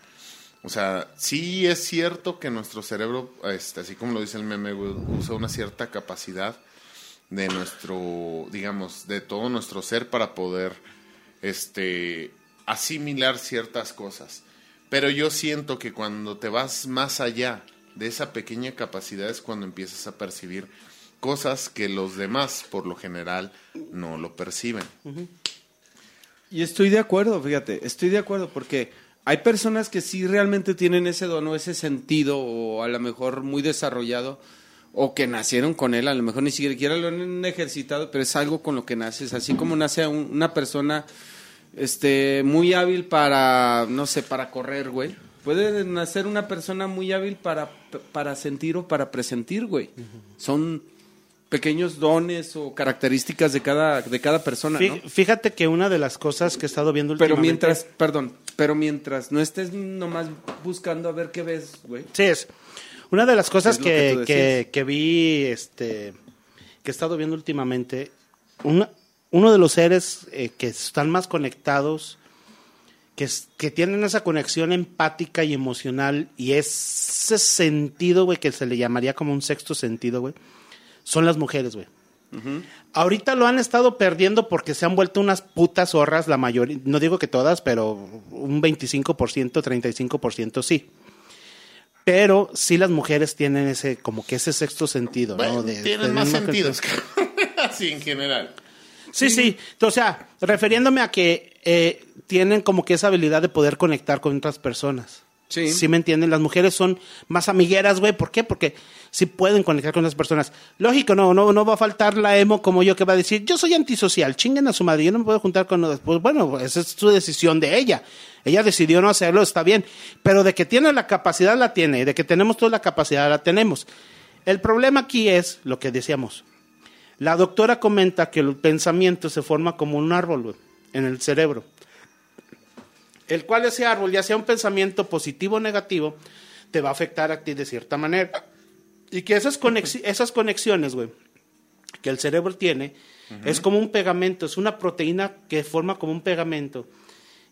O sea, sí es cierto que nuestro cerebro, este, así como lo dice el meme, usa una cierta capacidad de nuestro, digamos, de todo nuestro ser para poder, este, asimilar ciertas cosas. Pero yo siento que cuando te vas más allá de esa pequeña capacidad es cuando empiezas a percibir cosas que los demás, por lo general, no lo perciben. Y estoy de acuerdo, fíjate, estoy de acuerdo porque hay personas que sí realmente tienen ese don o ese sentido o a lo mejor muy desarrollado o que nacieron con él, a lo mejor ni siquiera lo han ejercitado, pero es algo con lo que naces, así como nace un- una persona este muy hábil para no sé, para correr, güey. Puede nacer una persona muy hábil para para sentir o para presentir, güey. Son pequeños dones o características de cada de cada persona, ¿no? Fí- Fíjate que una de las cosas que he estado viendo Pero últimamente... mientras, perdón, pero mientras no estés nomás buscando a ver qué ves, güey. Sí, es. Una de las cosas que, que vi, este, que he estado viendo últimamente, una- uno de los seres eh, que están más conectados, que, es- que tienen esa conexión empática y emocional y ese sentido, güey, que se le llamaría como un sexto sentido, güey, son las mujeres, güey. Ahorita lo han estado perdiendo porque se han vuelto unas putas zorras, la mayoría, no digo que todas, pero un 25%, 35% sí. Pero sí las mujeres tienen ese, como que ese sexto sentido, Bueno, ¿no? De- tienen de más sentidos, así en general. Sí, sí. O sea, refiriéndome a que eh, tienen como que esa habilidad de poder conectar con otras personas. Sí. Sí me entienden, las mujeres son más amigueras, güey. ¿Por qué? Porque sí pueden conectar con otras personas. Lógico, no, no, no va a faltar la emo como yo que va a decir, yo soy antisocial, chinguen a su madre, yo no me puedo juntar con otras. Pues bueno, esa es su decisión de ella. Ella decidió no hacerlo, está bien. Pero de que tiene la capacidad, la tiene. De que tenemos toda la capacidad, la tenemos. El problema aquí es lo que decíamos. La doctora comenta que el pensamiento se forma como un árbol, en el cerebro el cual ese árbol, ya sea un pensamiento positivo o negativo, te va a afectar a ti de cierta manera. Y que esas, conex esas conexiones, güey, que el cerebro tiene, es como un pegamento, es una proteína que forma como un pegamento.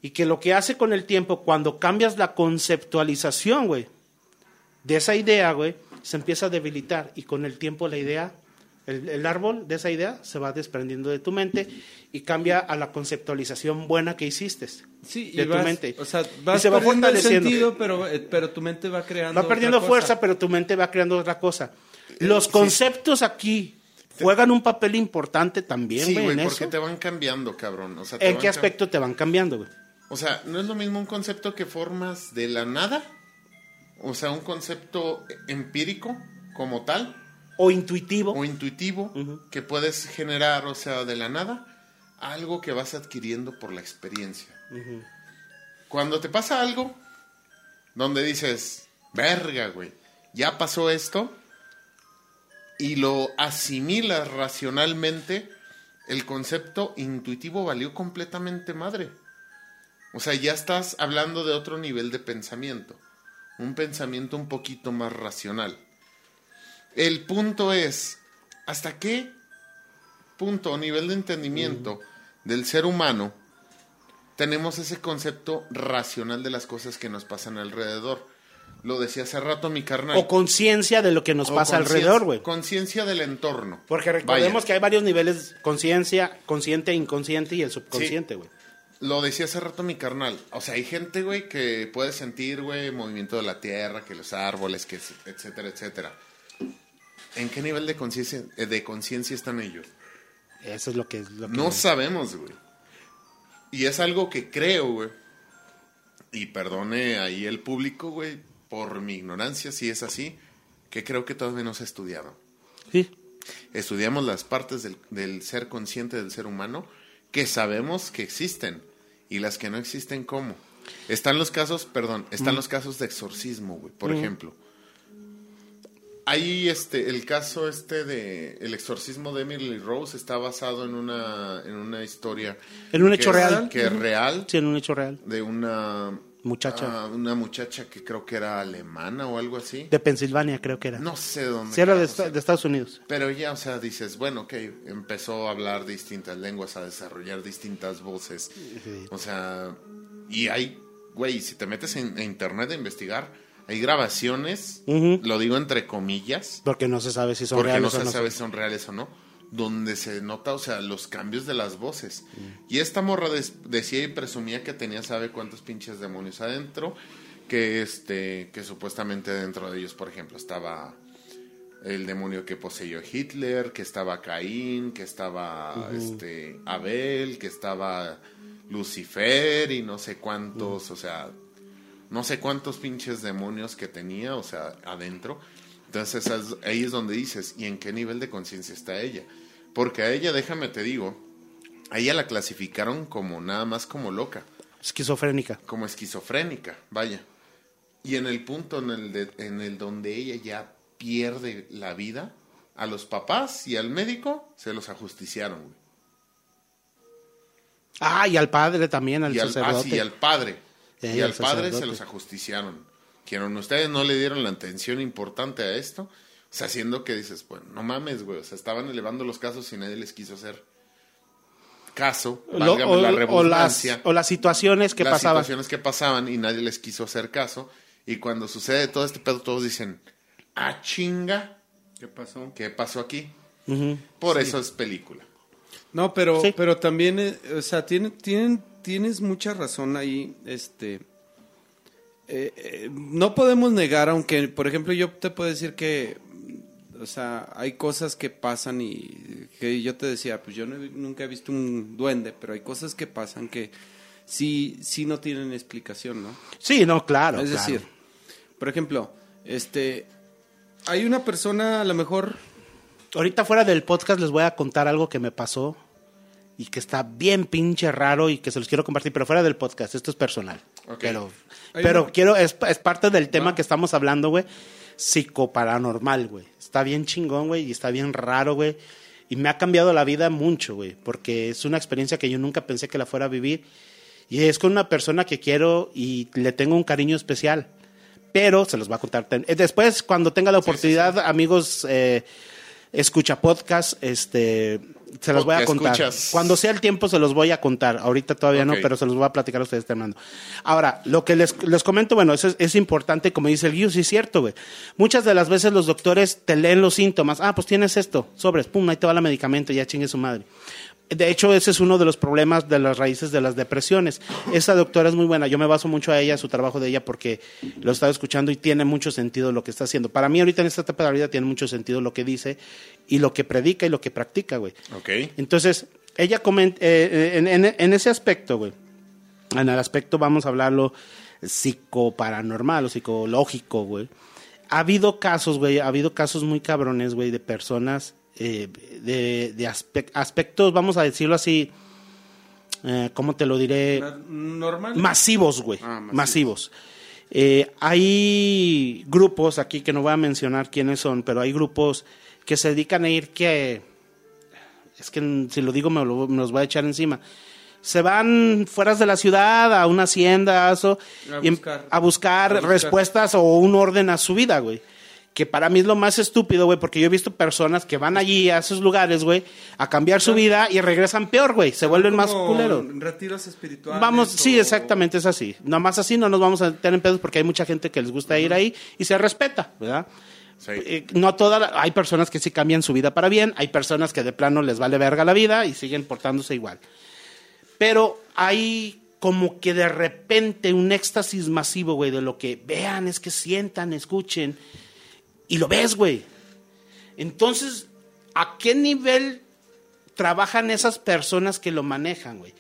Y que lo que hace con el tiempo, cuando cambias la conceptualización, güey, de esa idea, güey, se empieza a debilitar. Y con el tiempo la idea el, el, árbol de esa idea se va desprendiendo de tu mente y cambia a la conceptualización buena que hiciste sí, de y vas, tu mente. O sea, vas y se va fortaleciendo. sentido, pero, eh, pero tu mente va creando Va perdiendo otra cosa. fuerza, pero tu mente va creando otra cosa. Los conceptos aquí juegan un papel importante también, Sí, güey, porque eso. te van cambiando, cabrón. O sea, te ¿En qué aspecto te van cambiando, güey? O sea, no es lo mismo un concepto que formas de la nada. O sea, un concepto empírico como tal O intuitivo. o intuitivo que puedes generar, o sea, de la nada, algo que vas adquiriendo por la experiencia. Cuando te pasa algo donde dices, verga, güey, ya pasó esto, y lo asimilas racionalmente, el concepto intuitivo valió completamente madre. O sea, ya estás hablando de otro nivel de pensamiento, un pensamiento un poquito más racional. El punto es, ¿hasta qué punto o nivel de entendimiento del ser humano tenemos ese concepto racional de las cosas que nos pasan alrededor? Lo decía hace rato mi carnal. O conciencia de lo que nos O pasa alrededor, güey. Conciencia del entorno. Porque recordemos Vaya. que hay varios niveles, conciencia, consciente, inconsciente y el subconsciente, güey. Lo decía hace rato mi carnal. O sea, hay gente, güey, que puede sentir, güey, movimiento de la tierra, que los árboles, que etcétera, etcétera. ¿En qué nivel de conciencia eh, de conciencia están ellos? Eso es lo que... Lo que No sabemos, güey. Y es algo que creo, güey. Y perdone ahí el público, güey, por mi ignorancia, si es así, que creo que todavía no se ha estudiado. Sí. Estudiamos las partes del, del ser consciente del ser humano que sabemos que existen y las que no existen, ¿cómo? Están los casos, perdón, están los casos de exorcismo, güey, por ejemplo. Ahí este, el caso este de el exorcismo de Emily Rose está basado en una, en una historia. En un hecho es- real. Que es real, Sí, en un hecho real. de una Muchacha. ah, una muchacha que creo que era alemana o algo así. De Pensilvania, creo que era. No sé dónde. Sí, era de, de Estados Unidos. Pero ya, o sea, dices, bueno, ok, empezó a hablar distintas lenguas, a desarrollar distintas voces. O sea, y hay, güey, si te metes en, en internet a investigar, hay grabaciones, lo digo entre comillas, Porque no se sabe si son porque no reales o se no. sabe si son reales o no, donde se nota, o sea, los cambios de las voces. Y esta morra decía y presumía que tenía, sabe cuántos pinches demonios adentro, que este, que supuestamente dentro de ellos, por ejemplo, estaba el demonio que poseyó Hitler, que estaba Caín, que estaba este Abel, que estaba Lucifer y no sé cuántos, o sea, no sé cuántos pinches demonios que tenía, o sea, adentro. Entonces es- ahí es donde dices, ¿y en qué nivel de conciencia está ella? Porque a ella, déjame te digo, a ella la clasificaron como nada más como loca, Esquizofrénica. como esquizofrénica, vaya. Y en el punto en el, de- en el donde ella ya pierde la vida, a los papás y al médico se los ajusticiaron. güey. Ah, y al padre también, al y, al, ah, sacerdote. sí, y al padre. Eh, y al al padre se los ajusticiaron. Quieron ustedes no le dieron la atención importante a esto. O sea, haciendo que dices, bueno, no mames, güey. O sea, estaban elevando los casos y nadie les quiso hacer caso. Lo- válgame o, la o las, redundancia. o las situaciones que las pasaban. situaciones que pasaban y nadie les quiso hacer caso. Y cuando sucede todo este pedo, todos dicen, ah, chinga, ¿Qué pasó? ¿qué pasó aquí? Por eso es película. No, pero, Sí. pero también, eh, o sea, tiene, tienen, tienes mucha razón ahí, este... eh, eh, no podemos negar, aunque, por ejemplo, yo te puedo decir que, O sea, hay cosas que pasan y que yo te decía, pues yo no nunca he visto un duende, pero hay cosas que pasan que sí, sí no tienen explicación, ¿no? Sí, no, claro. es claro. decir, por ejemplo, este, hay una persona a lo mejor Ahorita fuera del podcast les voy a contar algo que me pasó y que está bien pinche raro y que se los quiero compartir, pero fuera del podcast, esto es personal. Pero, pero quiero, es, es parte del tema que estamos hablando, güey. Psicoparanormal, güey. Está bien chingón, güey, y está bien raro, güey. Y me ha cambiado la vida mucho, güey, porque es una experiencia que yo nunca pensé que la fuera a vivir. Y es con una persona que quiero y le tengo un cariño especial. Pero se los va a contar. eh, Después, cuando tenga la oportunidad, amigos, eh, escucha podcast, este, se los voy a contar. escuchas. Cuando sea el tiempo, se los voy a contar. Ahorita todavía no, pero se los voy a platicar a ustedes terminando. Ahora, lo que les, les comento, bueno, eso es, es importante, como dice el Guido, sí es cierto, güey. Muchas de las veces los doctores te leen los síntomas. Ah, pues tienes esto, sobres, pum, ahí te va el medicamento, ya chingue su madre. De hecho, ese es uno de los problemas de las raíces de las depresiones. Esa doctora es muy buena. Yo me baso mucho a ella, a su trabajo de ella, porque lo he estado escuchando y tiene mucho sentido lo que está haciendo. Para mí, ahorita en esta etapa de la vida, tiene mucho sentido lo que dice y lo que predica y lo que practica, güey. Ok. Entonces, ella comenta, eh, en, en- en ese aspecto, güey, en el aspecto, vamos a hablarlo, psicoparanormal o psicológico, güey. Ha habido casos, güey, ha habido casos muy cabrones, güey, de personas, eh, de, de aspe- aspectos, vamos a decirlo así, eh, ¿cómo te lo diré? normal. masivos, güey. Ah, masivos. masivos. Eh, hay grupos aquí que no voy a mencionar quiénes son, pero hay grupos que se dedican a ir que es que si lo digo me, lo- me los voy a echar encima. Se van fuera de la ciudad a una hacienda eso, A y em- buscar. a buscar A buscar. respuestas o un orden a su vida, güey. Que para mí es lo más estúpido, güey, porque yo he visto personas que van allí a esos lugares, güey, a cambiar su vida y regresan peor, güey. Se vuelven más culeros. Retiros espirituales. Vamos, sí, exactamente es así. Nada más así no nos vamos a meter en pedos porque hay mucha gente que les gusta ir ahí y se respeta, ¿verdad? Eh, no toda la- hay personas que sí cambian su vida para bien, hay personas que de plano les vale verga la vida y siguen portándose igual. Pero hay como que de repente un éxtasis masivo, güey, de lo que vean, es que sientan, escuchen y lo ves, güey. Entonces, ¿a qué nivel trabajan esas personas que lo manejan, güey?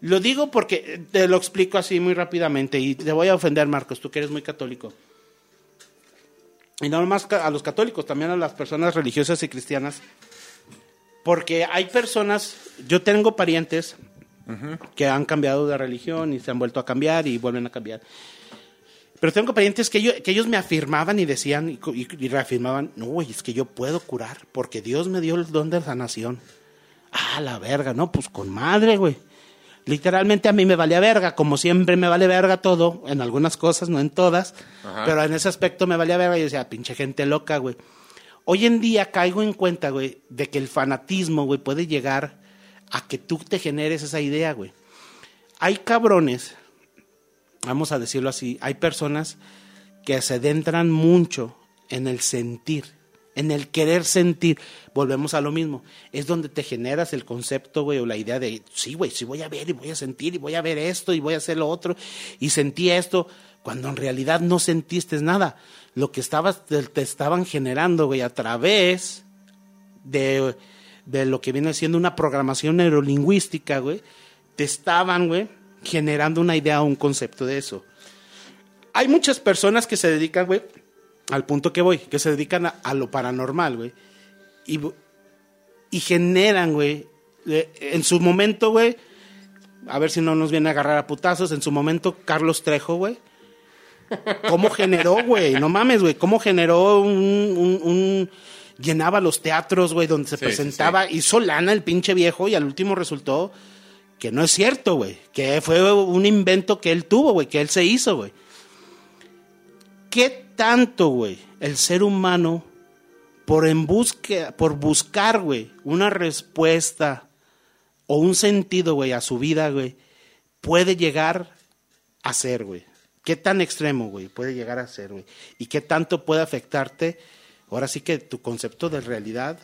Lo digo porque eh, te lo explico así muy rápidamente y te voy a ofender, Marcos, tú que eres muy católico. Y no más a los católicos, también a las personas religiosas y cristianas. Porque hay personas, yo tengo parientes que han cambiado de religión y se han vuelto a cambiar y vuelven a cambiar. Pero tengo parientes que, yo- que ellos me afirmaban y decían y, y- y reafirmaban, no, güey, es que yo puedo curar porque Dios me dio el don de sanación. Ah, la verga, no, pues con madre, güey. Literalmente a mí me valía verga, como siempre me vale verga todo, en algunas cosas, no en todas, Ajá. pero en ese aspecto me valía verga y yo decía, pinche gente loca, güey. Hoy en día caigo en cuenta, güey, de que el fanatismo, güey, puede llegar a que tú te generes esa idea, güey. Hay cabrones, vamos a decirlo así, hay personas que se adentran mucho en el sentir, en el querer sentir. Volvemos a lo mismo. Es donde te generas el concepto, güey, o la idea de, sí, güey, sí voy a ver y voy a sentir y voy a ver esto y voy a hacer lo otro y sentí esto, cuando en realidad no sentiste nada. Lo que estabas, te, te estaban generando, güey, a través de, de lo que viene siendo una programación neurolingüística, güey, te estaban, güey, generando una idea o un concepto de eso. Hay muchas personas que se dedican, güey, al punto que voy, que se dedican a, a lo paranormal, güey, y, y generan, güey, en su momento, güey, a ver si no nos viene a agarrar a putazos, en su momento Carlos Trejo, güey, ¿Cómo generó, güey? No mames, güey. ¿Cómo generó un, un- un- Llenaba los teatros, güey, donde se Sí, presentaba. Hizo lana el pinche viejo y al último resultó que no es cierto, güey. Que fue un invento que él tuvo, güey. Que él se hizo, güey. ¿Qué tanto, güey, el ser humano, por, en busque- por buscar, güey, una respuesta o un sentido, güey, a su vida, güey, puede llegar a ser, güey? ¿Qué tan extremo, güey, puede llegar a ser, güey? ¿Y qué tanto puede afectarte, ahora sí que tu concepto de realidad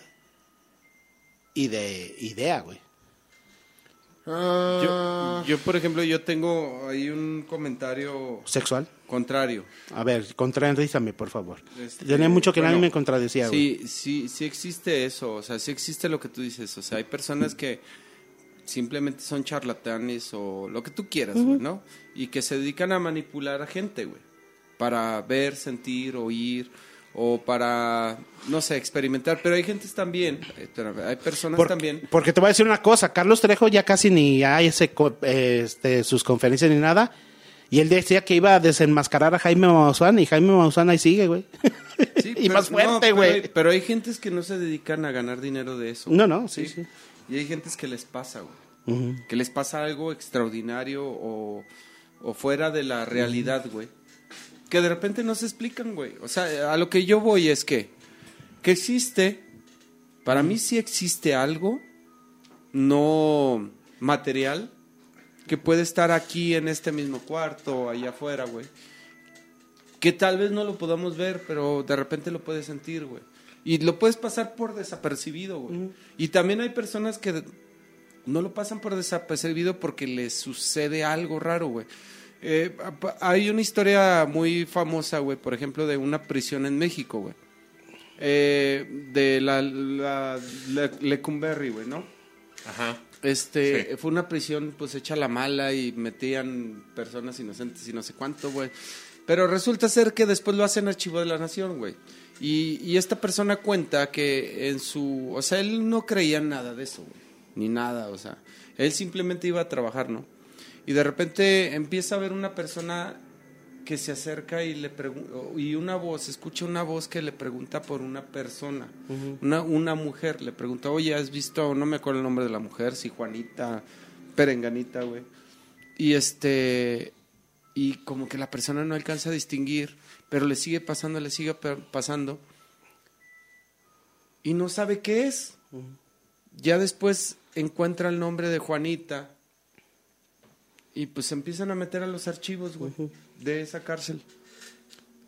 y de idea, güey? Ah, Yo, yo, por ejemplo, yo tengo ahí un comentario ¿Sexual? contrario. A ver, contradízame, por favor. Este, Tenía mucho que bueno, nadie me contradecía, güey. Sí, sí, sí existe eso, o sea, sí existe lo que tú dices, o sea, hay personas que simplemente son charlatanes o lo que tú quieras, güey, ¿no? Y que se dedican a manipular a gente, güey, para ver, sentir, oír o para, no sé, experimentar, pero hay gentes también, eh, hay personas Por- también Porque te voy a decir una cosa, Carlos Trejo ya casi ni hay ese, eh, este, sus conferencias ni nada. Y él decía que iba a desenmascarar a Jaime Maussan y Jaime Maussan ahí sigue, güey. Sí, y pero- más fuerte, no, pero güey. Pero, hay gentes que no se dedican a ganar dinero de eso. No, no, sí, sí. Y hay gentes que les pasa, güey. Que les pasa algo extraordinario o, o fuera de la realidad, güey. Que de repente no se explican, güey. O sea, a lo que yo voy es que, que existe, para mí sí existe algo no material que puede estar aquí en este mismo cuarto, allá afuera, güey. Que tal vez no lo podamos ver, pero de repente lo puedes sentir, güey. Y lo puedes pasar por desapercibido, güey. Y también hay personas que no lo pasan por desapercibido porque les sucede algo raro, güey. Eh, hay una historia muy famosa, güey, por ejemplo, de una prisión en México, güey. Eh, de la, la, la Lecumberri, güey, ¿no? ajá. Este, Sí. fue una prisión pues hecha la mala y metían personas inocentes y no sé cuánto, güey. Pero resulta ser que después lo hacen archivo de la nación, güey. Y, y esta persona cuenta que en su, o sea, él no creía en nada de eso, güey. Ni nada, o sea, él simplemente iba a trabajar, ¿no? Y de repente empieza a ver una persona que se acerca y le y una voz, escucha una voz que le pregunta por una persona, una, una mujer, le pregunta, oye, ¿has visto, no me acuerdo el nombre de la mujer, si Juanita, Perenganita, güey? Y este, y como que la persona no alcanza a distinguir, pero le sigue pasando, le sigue pasando, y no sabe qué es. Ya después encuentra el nombre de Juanita, y pues se empiezan a meter a los archivos, güey, de esa cárcel.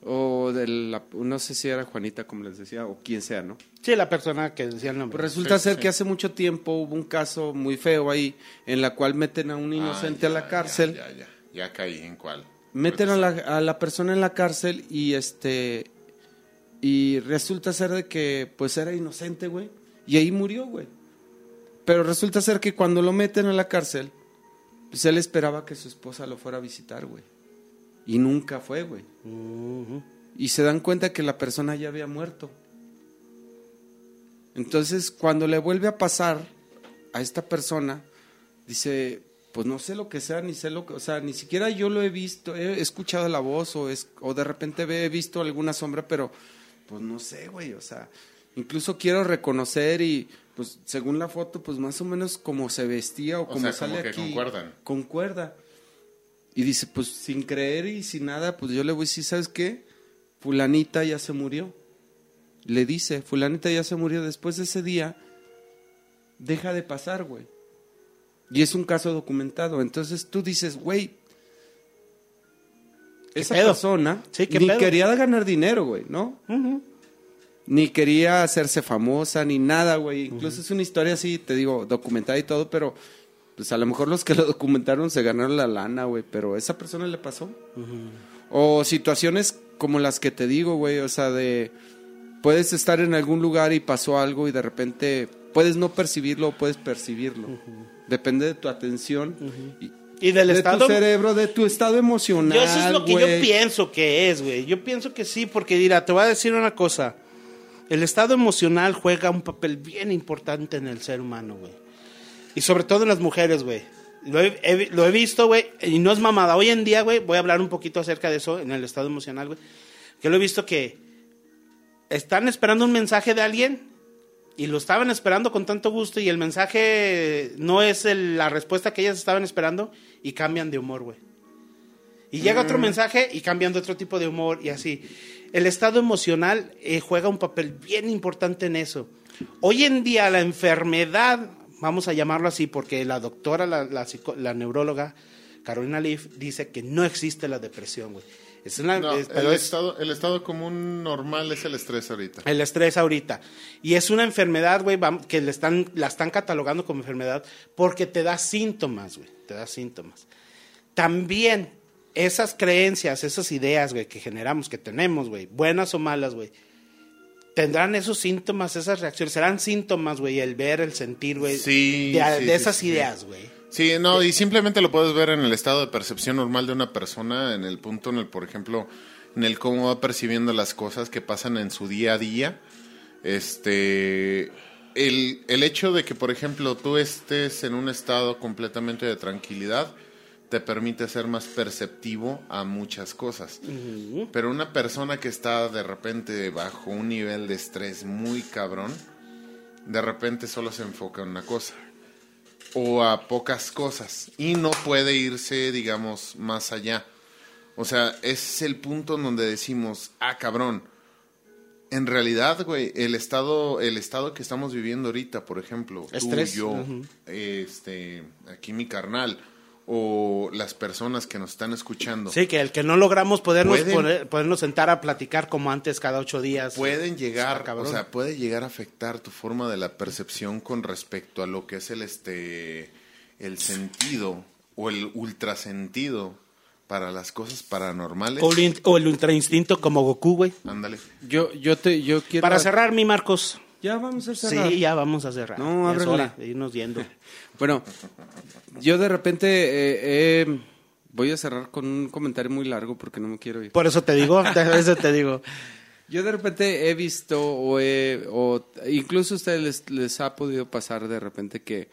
O de la, no sé si era Juanita, como les decía, o quien sea, ¿no? Sí, la persona que decía el nombre. Pues resulta Sí, ser sí. que hace mucho tiempo hubo un caso muy feo ahí, en la cual meten a un inocente Ah, a ya, la cárcel, Ya, ya, ya, ya caí en cuál. meten a la, a la persona en la cárcel y este y resulta ser de que pues era inocente, güey, y ahí murió, güey. Pero resulta ser que cuando lo meten a la cárcel, pues él esperaba que su esposa lo fuera a visitar, güey. Y nunca fue, güey. Y se dan cuenta que la persona ya había muerto. Entonces, cuando le vuelve a pasar a esta persona, dice, pues no sé lo que sea, ni sé lo que, o sea, ni siquiera yo lo he visto, he escuchado la voz o, es, o de repente he visto alguna sombra, pero pues no sé, güey, o sea, incluso quiero reconocer y pues según la foto, pues más o menos como se vestía o, O como sea, sale como que aquí. concuerdan. Concuerda. Y dice, pues sin creer y sin nada, pues yo le voy a decir, ¿sabes qué? Fulanita ya se murió. Le dice, fulanita ya se murió. Después de ese día, deja de pasar, güey. Y es un caso documentado. Entonces tú dices, güey, esa pedo? persona Sí, ¿qué ni pedo? quería ganar dinero, güey, ¿no? Ni quería hacerse famosa, ni nada, güey. Incluso es una historia así, te digo, documentada y todo, pero pues a lo mejor los que lo documentaron se ganaron la lana, güey, pero a esa persona le pasó. O situaciones como las que te digo, güey, o sea, de puedes estar en algún lugar y pasó algo y de repente puedes no percibirlo o puedes percibirlo. Depende de tu atención y Y del de estado... tu cerebro, de tu estado emocional, Yo eso es lo que yo pienso que es, güey. Yo pienso que sí, porque dirá, te voy a decir una cosa. El estado emocional juega un papel bien importante en el ser humano, güey. Y sobre todo en las mujeres, güey. Lo he, he- lo he visto, güey, y no es mamada. Hoy en día, güey, voy a hablar un poquito acerca de eso, en el estado emocional, güey. Que lo he visto que están esperando un mensaje de alguien y lo estaban esperando con tanto gusto y el mensaje no es el- la respuesta que ellas estaban esperando y cambian de humor, güey. Y llega otro mensaje y cambian de otro tipo de humor y así. El estado emocional eh, juega un papel bien importante en eso. Hoy en día la enfermedad, vamos a llamarlo así, porque la doctora, la, la la neuróloga Carolina Leaf dice que no existe la depresión, güey. Es una, No, es- pero el, es estado, el estado común normal es el estrés ahorita. el estrés ahorita. Y es una enfermedad, güey, que le están, la están catalogando como enfermedad porque te da síntomas, güey. Te da síntomas. También esas creencias, esas ideas, güey, que generamos, que tenemos, güey, buenas o malas, güey, tendrán esos síntomas, esas reacciones, serán síntomas, güey, el ver, el sentir, güey, Sí, de, sí, de sí, esas sí. ideas, güey. Sí, no, y simplemente lo puedes ver en el estado de percepción normal de una persona, en el punto en el, por ejemplo, en el cómo va percibiendo las cosas que pasan en su día a día. Este, el, el hecho de que, por ejemplo, tú estés en un estado completamente de tranquilidad, te permite ser más perceptivo a muchas cosas. Pero una persona que está de repente bajo un nivel de estrés muy cabrón, de repente solo se enfoca en una cosa o a pocas cosas y no puede irse, digamos, más allá. O sea, ese es el punto en donde decimos, ah, cabrón. En realidad, güey, el estado, el estado que estamos viviendo ahorita, por ejemplo, Estrés, tú, yo, este, aquí mi carnal, o las personas que nos están escuchando, Sí, que el que no logramos podernos, Pueden- poner- podernos sentar a platicar como antes cada ocho días. pueden llegar, cabrón. o sea, puede llegar a afectar tu forma de la percepción con respecto a lo que es el este el sentido o el ultrasentido para las cosas paranormales. O el, o el ultrainstinto como Goku, güey. Ándale. Yo, yo te, yo quiero. Para cerrar, mi Marcos. Ya vamos a cerrar. Sí, ya vamos a cerrar. No, Ya es ábrele. hora de irnos yendo. Bueno, yo de repente eh, eh, voy a cerrar con un comentario muy largo porque no me quiero ir. Por eso te digo, por eso te digo. Yo de repente he visto o, he- o incluso a ustedes les, les ha podido pasar de repente que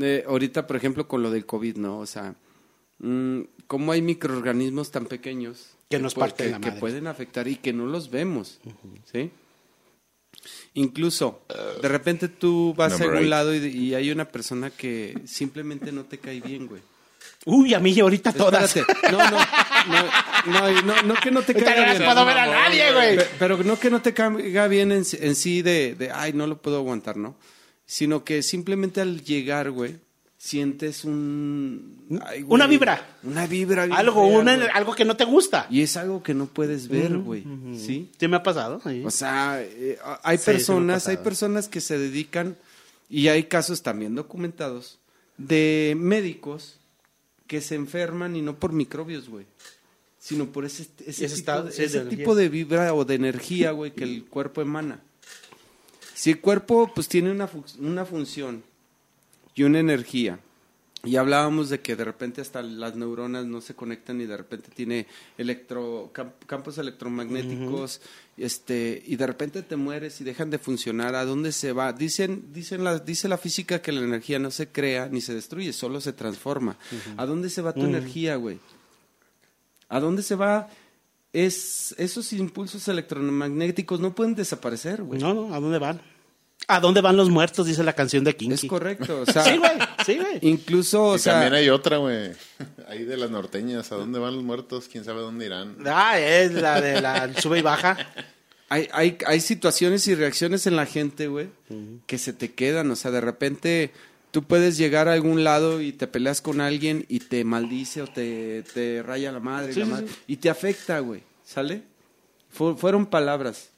eh, ahorita, por ejemplo, con lo del COVID, ¿no? O sea, mm, cómo hay microorganismos tan pequeños Que nos parten que, la que madre. pueden afectar y que no los vemos, ¿sí? Incluso, de repente tú vas a Number algún eight. lado y, y hay una persona que simplemente no te cae bien, güey. Uy, a mí ahorita todas. Espérate. No, no, no, no, no, no que no te caiga no las bien. puedo ver a nadie, güey. Pe- Pero no que no te caiga bien en, en sí de, de, ay, no lo puedo aguantar, ¿no? Sino que simplemente al llegar, güey, sientes un... ay, güey, Una vibra. Una vibra. Algo, fea, una- algo que no te gusta. Y es algo que no puedes ver, güey, ¿sí? ¿Sí me ha pasado? Sí. O sea, eh, hay Sí, personas, hay personas que se dedican, y hay casos también documentados, de médicos que se enferman y no por microbios, güey, sino por ese, ese, Ese tipo, de, ese tipo de vibra o de energía, güey, que el cuerpo emana. Si el cuerpo, pues, tiene una, una función y una energía, y hablábamos de que de repente hasta las neuronas no se conectan y de repente tiene electro, cam- campos electromagnéticos este y de repente te mueres y dejan de funcionar. ¿A dónde se va? Dicen, dicen la, dice la física que la energía no se crea ni se destruye, solo se transforma. ¿A dónde se va tu energía, güey? ¿A dónde se va? Es, esos impulsos electromagnéticos no pueden desaparecer, güey. No, no, ¿a dónde van? ¿A dónde van los muertos? Dice la canción de Kinky. Es correcto. O sea, Sí, güey, sí, güey. Incluso, o y sea, también hay otra, güey. Ahí de las norteñas. ¿A dónde van los muertos? ¿Quién sabe dónde irán? Ah, es la de la sube y baja. Hay, hay, hay situaciones y reacciones en la gente, güey, que se te quedan. O sea, de repente tú puedes llegar a algún lado y te peleas con alguien y te maldice o te, te raya la madre, Sí, la sí, madre, sí. y te afecta, güey. ¿Sale? Fu- fueron palabras.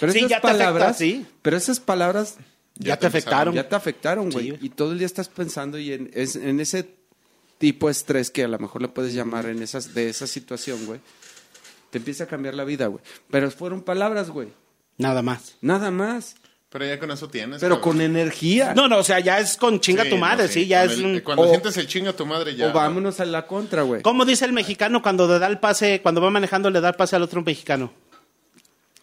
Pero Sí, esas ya te afecta, palabras, sí. pero esas palabras Ya, Ya te afectaron. ya te afectaron, güey. Sí, y todo el día estás pensando y en, es- en ese tipo de estrés que a lo mejor le puedes llamar en esas, de esa situación, güey. Te empieza a cambiar la vida, güey. Pero fueron palabras, güey. Nada más. Nada más. Pero ya con eso tienes. Pero cabrón. con energía. No, no, o sea, ya es con chinga Sí, tu madre, no, sí, ya Con es el- un... Cuando o- sientes el chinga a tu madre ya. o vámonos a la contra, güey. ¿Cómo dice el mexicano cuando le da el pase, cuando va manejando le da el pase al otro mexicano?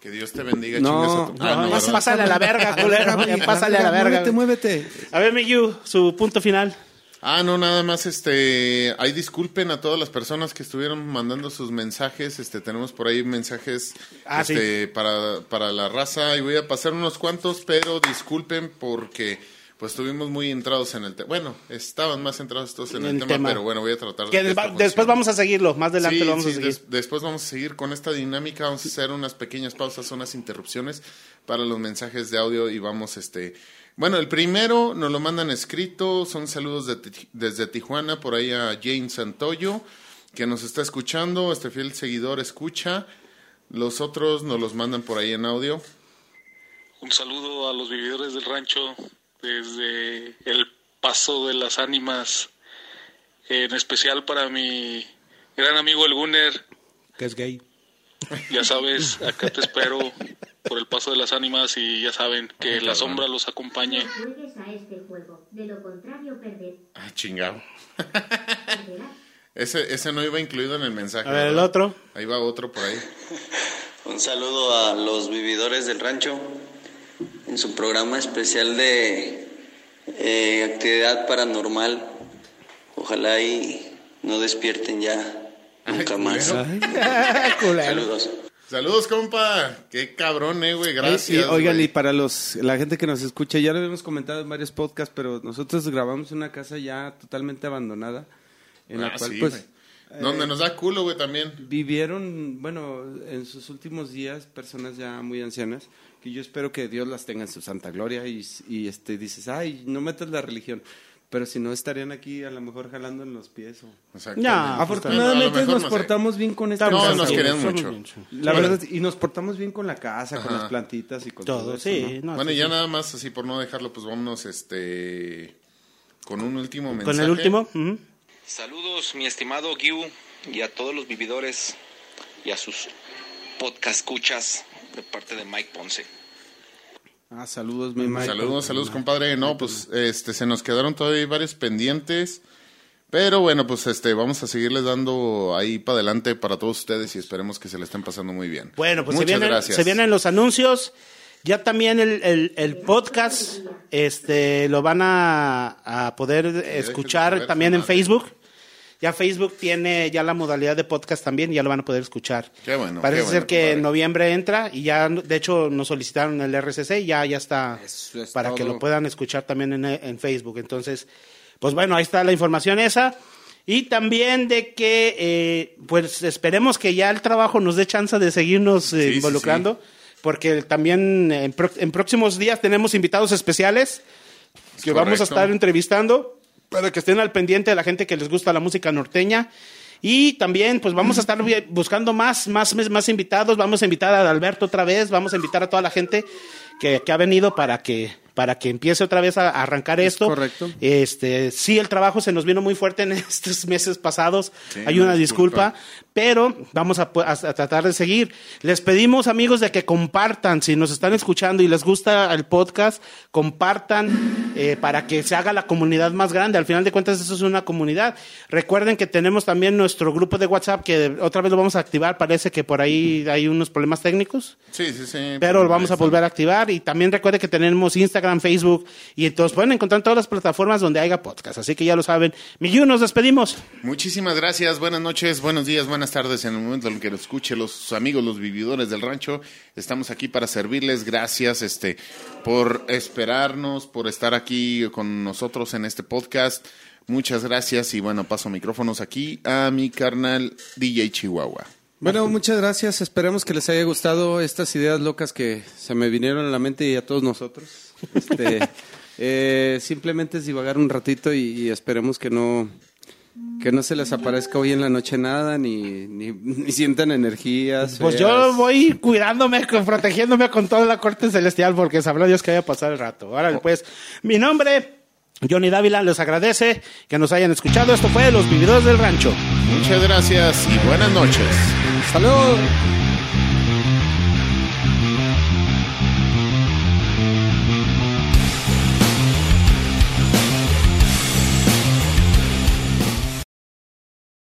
Que Dios te bendiga, No, chingas a tu No, pásale a la verga, culero. pásale a la verga. Muévete, muévete. A ver, Miyu, su punto final. Ah, no, nada más, este, ahí disculpen a todas las personas que estuvieron mandando sus mensajes, este, tenemos por ahí mensajes, Ah, este, para, para la raza, y voy a pasar unos cuantos, pero disculpen porque, pues, estuvimos muy entrados en el tema, bueno, estaban más entrados todos en el, El tema, tema. pero bueno, voy a tratar de Que esto después vamos a seguirlo, más adelante Sí, lo vamos sí, a seguir. des- después vamos a seguir con esta dinámica, vamos a hacer unas pequeñas pausas, unas interrupciones para los mensajes de audio y vamos, este, bueno, el primero nos lo mandan escrito, son saludos de desde Tijuana, por ahí a Jane Santoyo, que nos está escuchando, este fiel seguidor escucha. Los otros nos los mandan por ahí en audio. Un saludo a los vividores del rancho desde el Paso de las Ánimas, en especial para mi gran amigo el Gunner. Que es gay. Ya sabes, acá te espero por el Paso de las Ánimas y ya saben que la sombra los acompañe. A este juego, de lo contrario perder. Ah, chingado. Ese, ese no iba incluido en el mensaje. A ver, el otro. Ahí va otro por ahí. Un saludo a los vividores del rancho en su programa especial de eh, actividad paranormal. Ojalá y no despierten ya nunca más. Saludos. Saludos, compa. Qué cabrón, eh, güey. Gracias. oigan, güey. y para los la gente que nos escucha, ya lo habíamos comentado en varios podcasts, pero nosotros grabamos en una casa ya totalmente abandonada, en la Ah, cual sí, pues güey. Donde nos da culo, güey, también. vivieron, bueno, en sus últimos días personas ya muy ancianas, que yo espero que Dios las tenga en su santa gloria y, y, este dices, ay, no metas la religión, pero si no estarían aquí a lo mejor jalando en los pies. O... Exactamente. No, Afortunadamente nos no sé. portamos bien con esta No, casa, nos Estamos mucho. sí. La verdad, y nos portamos bien con la casa, con las plantitas y con todo, Todo, eso, sí. ¿no? no, Bueno, sí, y ya sí. nada más así por no dejarlo, pues vámonos este con un último mensaje. Con el último. Saludos, mi estimado Giu, y a todos los vividores y a sus podcast escuchas de parte de Mike Ponce. Ah, saludos, mi Mike. Saludos, saludos, compadre. No, pues este se nos quedaron todavía varios pendientes. Pero bueno, pues este vamos a seguirles dando ahí para adelante para todos ustedes y esperemos que se le estén pasando muy bien. Bueno, pues se Muchas vienen, gracias. se vienen los anuncios. Ya también el, el, el podcast este, lo van a, a poder escuchar también en madre. Facebook. Ya Facebook tiene ya la modalidad de podcast también, ya lo van a poder escuchar. Qué bueno, Parece qué ser que en noviembre entra y ya, de hecho, nos solicitaron el RCC y ya, ya está es para que lo puedan escuchar también en, en Facebook. Entonces, pues bueno, ahí está la información esa. Y también de que, eh, pues esperemos que ya el trabajo nos dé chance de seguirnos eh, Sí, sí, involucrando, porque también en, pro- en próximos días tenemos invitados especiales que vamos a estar entrevistando para que estén al pendiente de la gente que les gusta la música norteña. Y también, pues vamos a estar buscando más, más, más invitados. Vamos a invitar a Alberto otra vez. Vamos a invitar a toda la gente que, que ha venido para que, para que empiece otra vez a, arrancar esto. correcto. Este, sí, el trabajo se nos vino muy fuerte en estos meses pasados. Sí, Hay una disculpa, pero vamos a, pu- a- a tratar de seguir. Les pedimos, amigos, de que compartan. Si nos están escuchando y les gusta el podcast, compartan eh, para que se haga la comunidad más grande. Al final de cuentas, eso es una comunidad. Recuerden que tenemos también nuestro grupo de WhatsApp, que otra vez lo vamos a activar. Parece que por ahí hay unos problemas técnicos Sí, sí, sí. pero lo vamos a volver a activar y también recuerde que tenemos Instagram, Facebook y entonces pueden encontrar en todas las plataformas donde haya podcast, así que ya lo saben. Millú, nos despedimos. Muchísimas gracias, buenas noches, buenos días, buenas tardes en el momento en el que lo escuche los amigos, los vividores del rancho. Estamos aquí para servirles. Gracias este por esperarnos, por estar aquí con nosotros en este podcast. Muchas gracias y bueno, paso micrófonos aquí a mi carnal DJ Chihuahua. Bueno, muchas gracias. Esperemos que les haya gustado estas ideas locas que se me vinieron a la mente y a todos nosotros. Este, eh, simplemente es divagar un ratito y, y esperemos que no que no se les aparezca hoy en la noche nada ni, ni, ni sientan energías. Pues feas. yo voy cuidándome, con- protegiéndome con toda la corte celestial porque sabrá Dios que vaya a pasar el rato. Ahora pues, mi nombre, Johnny Dávila, les agradece que nos hayan escuchado. Esto fue Los Vividores del Rancho. Muchas gracias y buenas noches. ¡Salud!